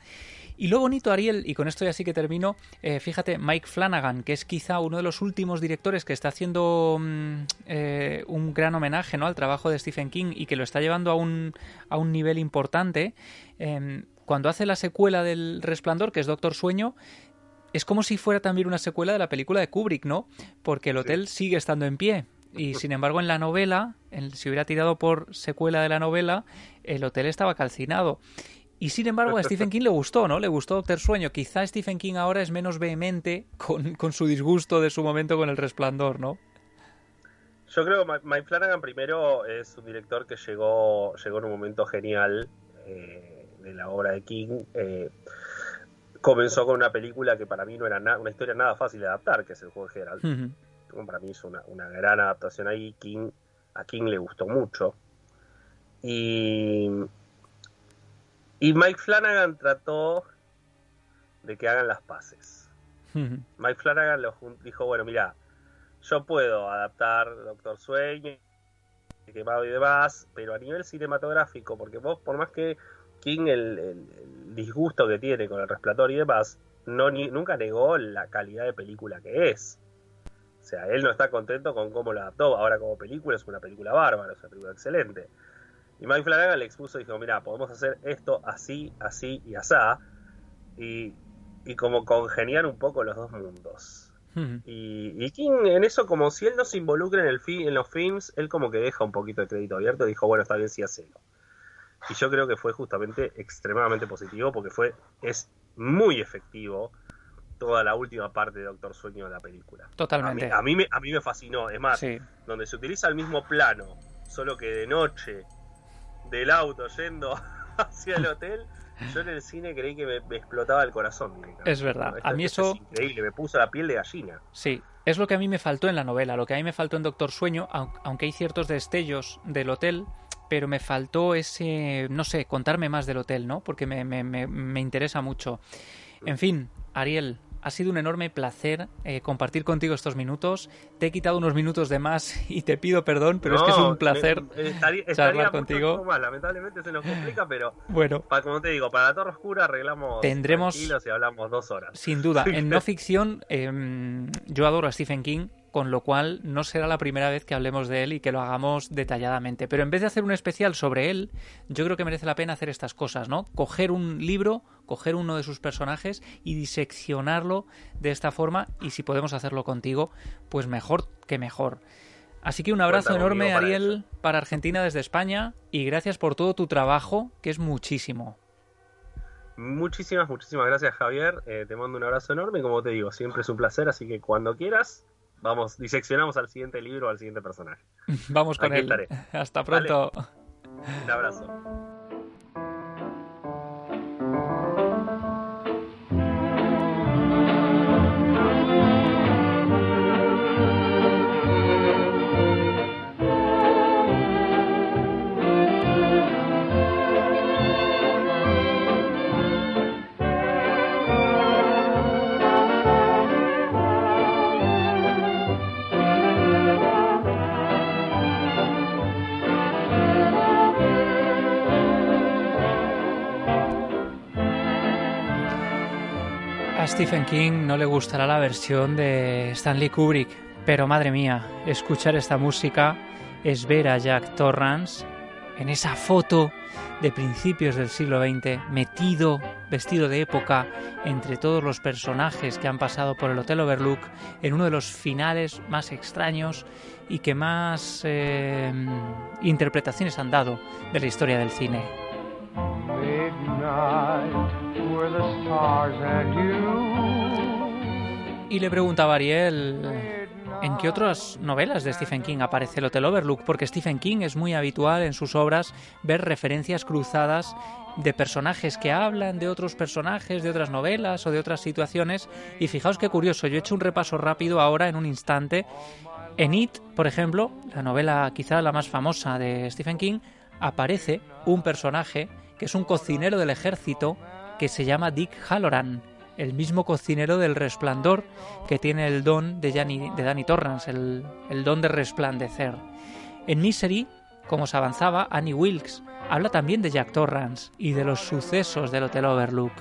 Y lo bonito, Ariel, y con esto ya sí que termino, eh, fíjate, Mike Flanagan, que es quizá uno de los últimos directores que está haciendo mm, eh, un gran homenaje ¿no? al trabajo de Stephen King y que lo está llevando a un, a un nivel importante, em, cuando hace la secuela del Resplandor, que es Doctor Sueño, es como si fuera también una secuela de la película de Kubrick, ¿no? Porque el hotel sigue estando en pie. Y sin embargo, en la novela, si hubiera tirado por secuela de la novela, el hotel estaba calcinado. Y sin embargo, a Stephen King le gustó, ¿no? Le gustó Doctor Sueño. Quizá Stephen King ahora es menos vehemente con, con su disgusto de su momento con El Resplandor, ¿no? Yo creo que Mike Flanagan primero es un director que llegó, llegó en un momento genial eh, de la obra de King. Eh, comenzó con una película que para mí no era una historia nada fácil de adaptar, que es el juego de Geralt. Para mí es una, gran adaptación ahí. King, a King le gustó mucho. Y, y Mike Flanagan trató de que hagan las paces. *laughs* Mike Flanagan dijo, bueno, mira, yo puedo adaptar Doctor Sueño, quemado y demás, pero a nivel cinematográfico, porque vos, por más que King el, disgusto que tiene con el resplandor y demás, no, nunca negó la calidad de película que es. O sea, él no está contento con cómo lo adaptó. Ahora como película es una película bárbara, es una película excelente. Y Mike Flanagan le expuso y dijo, mira, podemos hacer esto así, así y asá. Y, y como congeniar un poco los dos mundos. y, King en eso, como si él no se involucra en, el en los films, él como que deja un poquito de crédito abierto y dijo, bueno, está bien, sí, hacelo. Y yo creo que fue justamente extremadamente positivo porque fue es muy efectivo toda la última parte de Doctor Sueño de la película. Totalmente. A mí, me, a mí me fascinó. Es más, donde se utiliza el mismo plano, solo que de noche, del auto yendo *laughs* hacia el hotel, yo en el cine creí que me, explotaba el corazón. Es verdad. a mí eso... Es increíble, me puso la piel de gallina. Sí, es lo que a mí me faltó en la novela, lo que a mí me faltó en Doctor Sueño, aunque hay ciertos destellos del hotel pero me faltó ese, no sé, contarme más del hotel, ¿no? Porque me, me, me, interesa mucho. En fin, Ariel, ha sido un enorme placer eh, compartir contigo estos minutos. Te he quitado unos minutos de más *laughs* y te pido perdón, pero es que es un placer charlar contigo. Lamentablemente se nos complica, pero *laughs* bueno, para, como te digo, para la Torre Oscura arreglamos tendremos y hablamos dos horas. Sin duda, *laughs* en no ficción, em, yo adoro a Stephen King con lo cual no será la primera vez que hablemos de él y que lo hagamos detalladamente. Pero en vez de hacer un especial sobre él, yo creo que merece la pena hacer estas cosas, ¿no? Coger un libro, coger uno de sus personajes y diseccionarlo de esta forma y si podemos hacerlo contigo, pues mejor que mejor. Así que un abrazo enorme, Ariel, para Argentina desde España y gracias por todo tu trabajo, que es muchísimo. Muchísimas, muchísimas gracias, Javier. Eh, te mando un abrazo enorme y como te digo, siempre es un placer, así que cuando quieras, vamos, diseccionamos al siguiente libro, al siguiente personaje. Vamos con él. Hasta pronto. Un abrazo. Stephen King no le gustará la versión de Stanley Kubrick, pero madre mía, escuchar esta música es ver a Jack Torrance en esa foto de principios del siglo XX, metido, vestido de época, entre todos los personajes que han pasado por el Hotel Overlook, en uno de los finales más extraños y que más eh, interpretaciones han dado de la historia del cine. Y le preguntaba a Ariel en qué otras novelas de Stephen King aparece el Hotel Overlook, porque Stephen King es muy habitual en sus obras ver referencias cruzadas de personajes que hablan de otros personajes, de otras novelas o de otras situaciones. Y fijaos qué curioso, yo he hecho un repaso rápido ahora en un instante. En It, por ejemplo, la novela quizá la más famosa de Stephen King, aparece un personaje que es un cocinero del ejército que se llama Dick Halloran, el mismo cocinero del resplandor que tiene el don de, de Danny Torrance, el, el don de resplandecer. En Misery, como se avanzaba, Annie Wilkes habla también de Jack Torrance y de los sucesos del Hotel Overlook.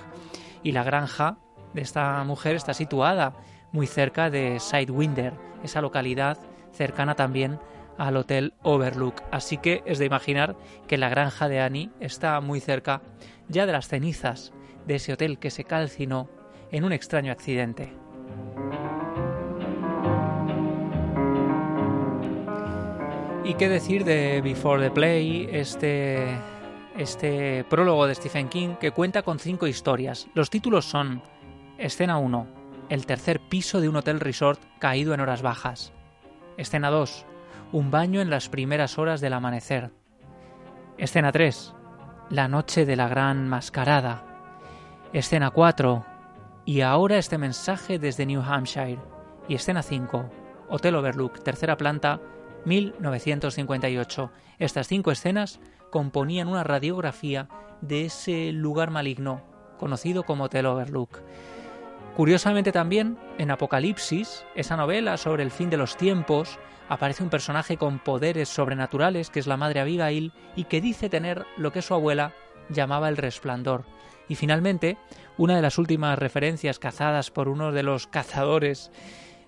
Y la granja de esta mujer está situada muy cerca de Sidewinder, esa localidad cercana también al Hotel Overlook. Así que es de imaginar que la granja de Annie está muy cerca ya de las cenizas de ese hotel que se calcinó en un extraño accidente. ¿Y qué decir de Before the Play, este, este prólogo de Stephen King que cuenta con cinco historias? Los títulos son Escena 1, el tercer piso de un hotel resort caído en horas bajas. Escena 2, un baño en las primeras horas del amanecer. Escena 3, la noche de la gran mascarada. Escena 4, y ahora este mensaje desde New Hampshire. Y escena 5, Hotel Overlook, tercera planta, 1958. Estas cinco escenas componían una radiografía de ese lugar maligno, conocido como Hotel Overlook. Curiosamente también, en Apocalipsis, esa novela sobre el fin de los tiempos, aparece un personaje con poderes sobrenaturales, que es la madre Abigail, y que dice tener lo que su abuela llamaba el resplandor. Y finalmente, una de las últimas referencias cazadas por uno de los cazadores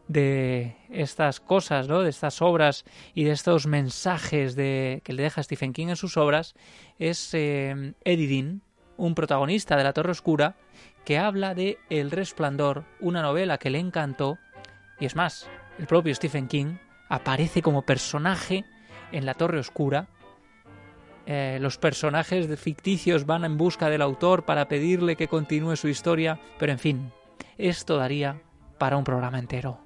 de estas cosas, ¿no? de estas obras y de estos mensajes de, que le deja Stephen King en sus obras, es eh, Eddie Dean, un protagonista de La Torre Oscura, que habla de El Resplandor, una novela que le encantó, y es más, el propio Stephen King aparece como personaje en La Torre Oscura, eh, los personajes ficticios van en busca del autor para pedirle que continúe su historia, pero en fin, esto daría para un programa entero.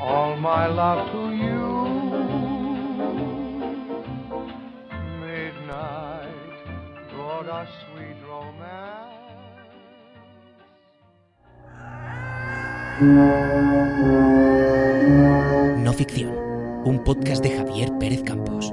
All my love to you. Midnight brought us sweet romance. No ficción, un podcast de Javier Pérez Campos.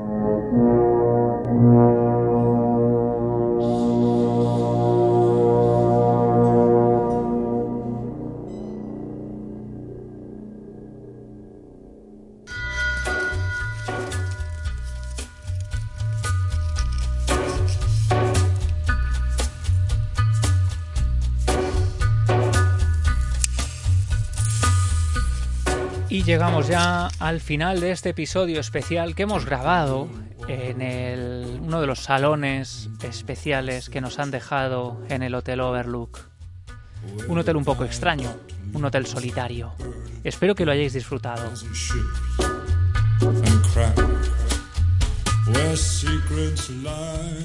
Ya al final de este episodio especial que hemos grabado en uno de los salones especiales que nos han dejado en el Hotel Overlook. Un hotel un poco extraño, un hotel solitario. Espero que lo hayáis disfrutado.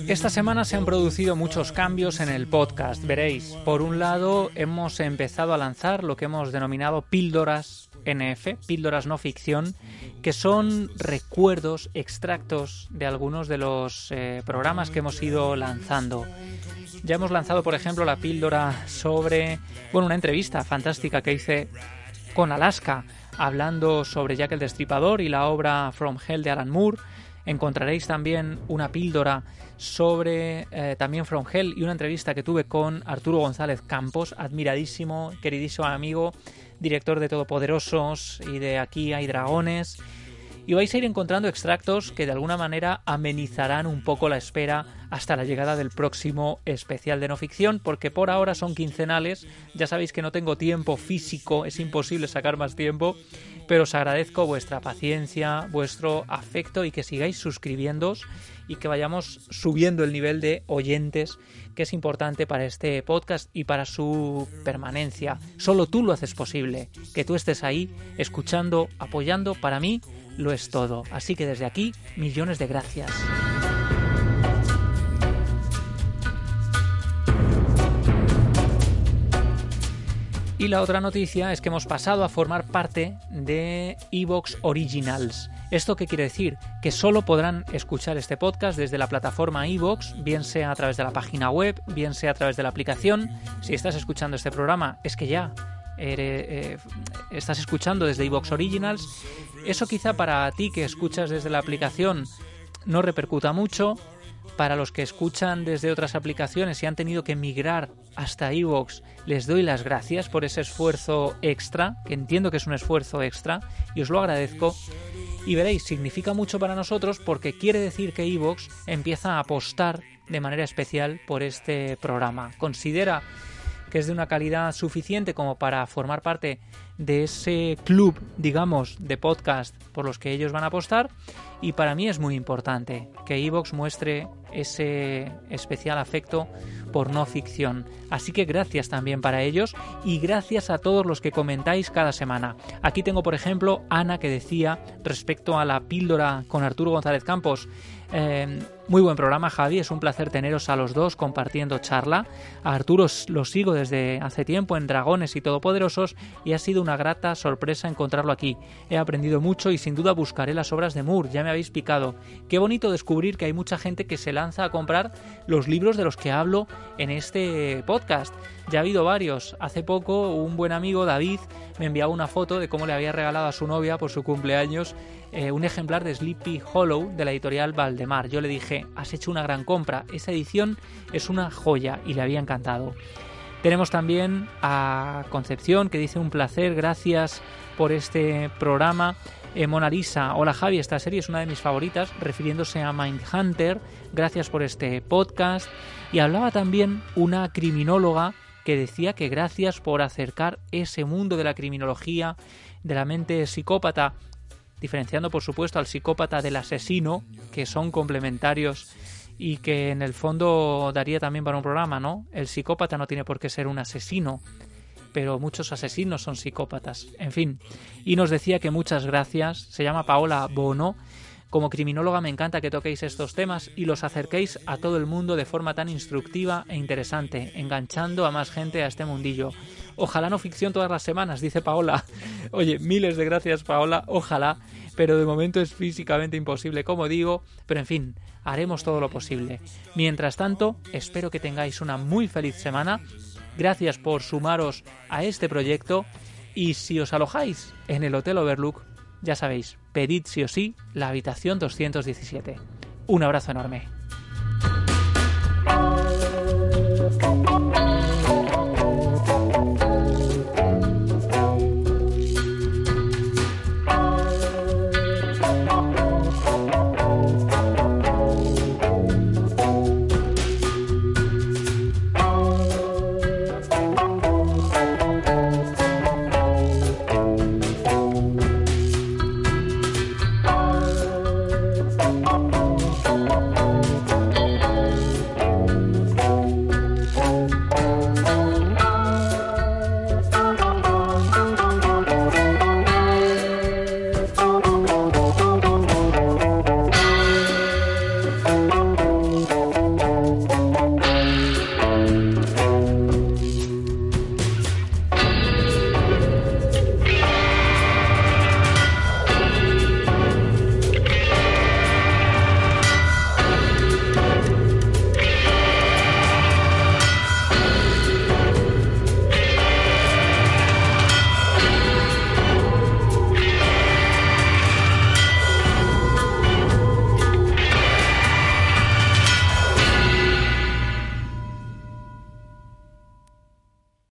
Esta semana se han producido muchos cambios en el podcast, veréis. Por un lado, hemos empezado a lanzar lo que hemos denominado píldoras NF, píldoras no ficción, que son recuerdos, extractos de algunos de los eh, programas que hemos ido lanzando. Ya hemos lanzado, por ejemplo, la píldora sobre, bueno, una entrevista fantástica que hice con Alaska, hablando sobre Jack el Destripador y la obra From Hell de Alan Moore. Encontraréis también una píldora sobre eh, también From Hell y una entrevista que tuve con Arturo González Campos, admiradísimo, queridísimo amigo director de Todopoderosos y de Aquí hay dragones. Y vais a ir encontrando extractos que de alguna manera amenizarán un poco la espera hasta la llegada del próximo especial de no ficción, porque por ahora son quincenales. Ya sabéis que no tengo tiempo físico, es imposible sacar más tiempo, pero os agradezco vuestra paciencia, vuestro afecto y que sigáis suscribiéndoos y que vayamos subiendo el nivel de oyentes que es importante para este podcast y para su permanencia. Solo tú lo haces posible. Que tú estés ahí, escuchando, apoyando, para mí lo es todo. Así que desde aquí, millones de gracias. Y la otra noticia es que hemos pasado a formar parte de Evox Originals. ¿Esto qué quiere decir? Que solo podrán escuchar este podcast desde la plataforma Evox, bien sea a través de la página web, bien sea a través de la aplicación. Si estás escuchando este programa, es que ya eh, estás escuchando desde Evox Originals. Eso quizá para ti que escuchas desde la aplicación no repercuta mucho, para los que escuchan desde otras aplicaciones y han tenido que migrar hasta iVoox, les doy las gracias por ese esfuerzo extra, que entiendo que es un esfuerzo extra, y os lo agradezco. Y veréis, significa mucho para nosotros porque quiere decir que iVoox empieza a apostar de manera especial por este programa. Considera que es de una calidad suficiente como para formar parte de ese club, digamos, de podcast por los que ellos van a apostar. Y para mí es muy importante que Evox muestre ese especial afecto por no ficción. Así que gracias también para ellos y gracias a todos los que comentáis cada semana. Aquí tengo, por ejemplo, Ana que decía respecto a la píldora con Arturo González Campos. Eh, muy buen programa, Javi. Es un placer teneros a los dos compartiendo charla. A Arturo lo sigo desde hace tiempo en Dragones y Todopoderosos y ha sido una grata sorpresa encontrarlo aquí. He aprendido mucho y sin duda buscaré las obras de Moore. Me habéis picado. Qué bonito descubrir que hay mucha gente que se lanza a comprar los libros de los que hablo en este podcast. Ya ha habido varios. Hace poco un buen amigo, David, me enviaba una foto de cómo le había regalado a su novia por su cumpleaños eh, un ejemplar de Sleepy Hollow de la editorial Valdemar. Yo le dije, has hecho una gran compra, esa edición es una joya y le había encantado. Tenemos también a Concepción que dice un placer, gracias por este programa. Eh, Mona Lisa, hola Javi, esta serie es una de mis favoritas, refiriéndose a Mindhunter, gracias por este podcast. Y hablaba también una criminóloga que decía que gracias por acercar ese mundo de la criminología, de la mente psicópata diferenciando por supuesto al psicópata del asesino, que son complementarios y que en el fondo daría también para un programa, ¿no? El psicópata no tiene por qué ser un asesino, pero muchos asesinos son psicópatas. En fin, y nos decía que muchas gracias, se llama Paola Bono. Como criminóloga me encanta que toquéis estos temas y los acerquéis a todo el mundo de forma tan instructiva e interesante, enganchando a más gente a este mundillo. Ojalá no ficción todas las semanas, dice Paola. *laughs* Oye, miles de gracias Paola, ojalá, pero de momento es físicamente imposible, como digo, pero en fin, haremos todo lo posible. Mientras tanto, espero que tengáis una muy feliz semana. Gracias por sumaros a este proyecto y si os alojáis en el Hotel Overlook, ya sabéis, pedid sí o sí la habitación 217. Un abrazo enorme.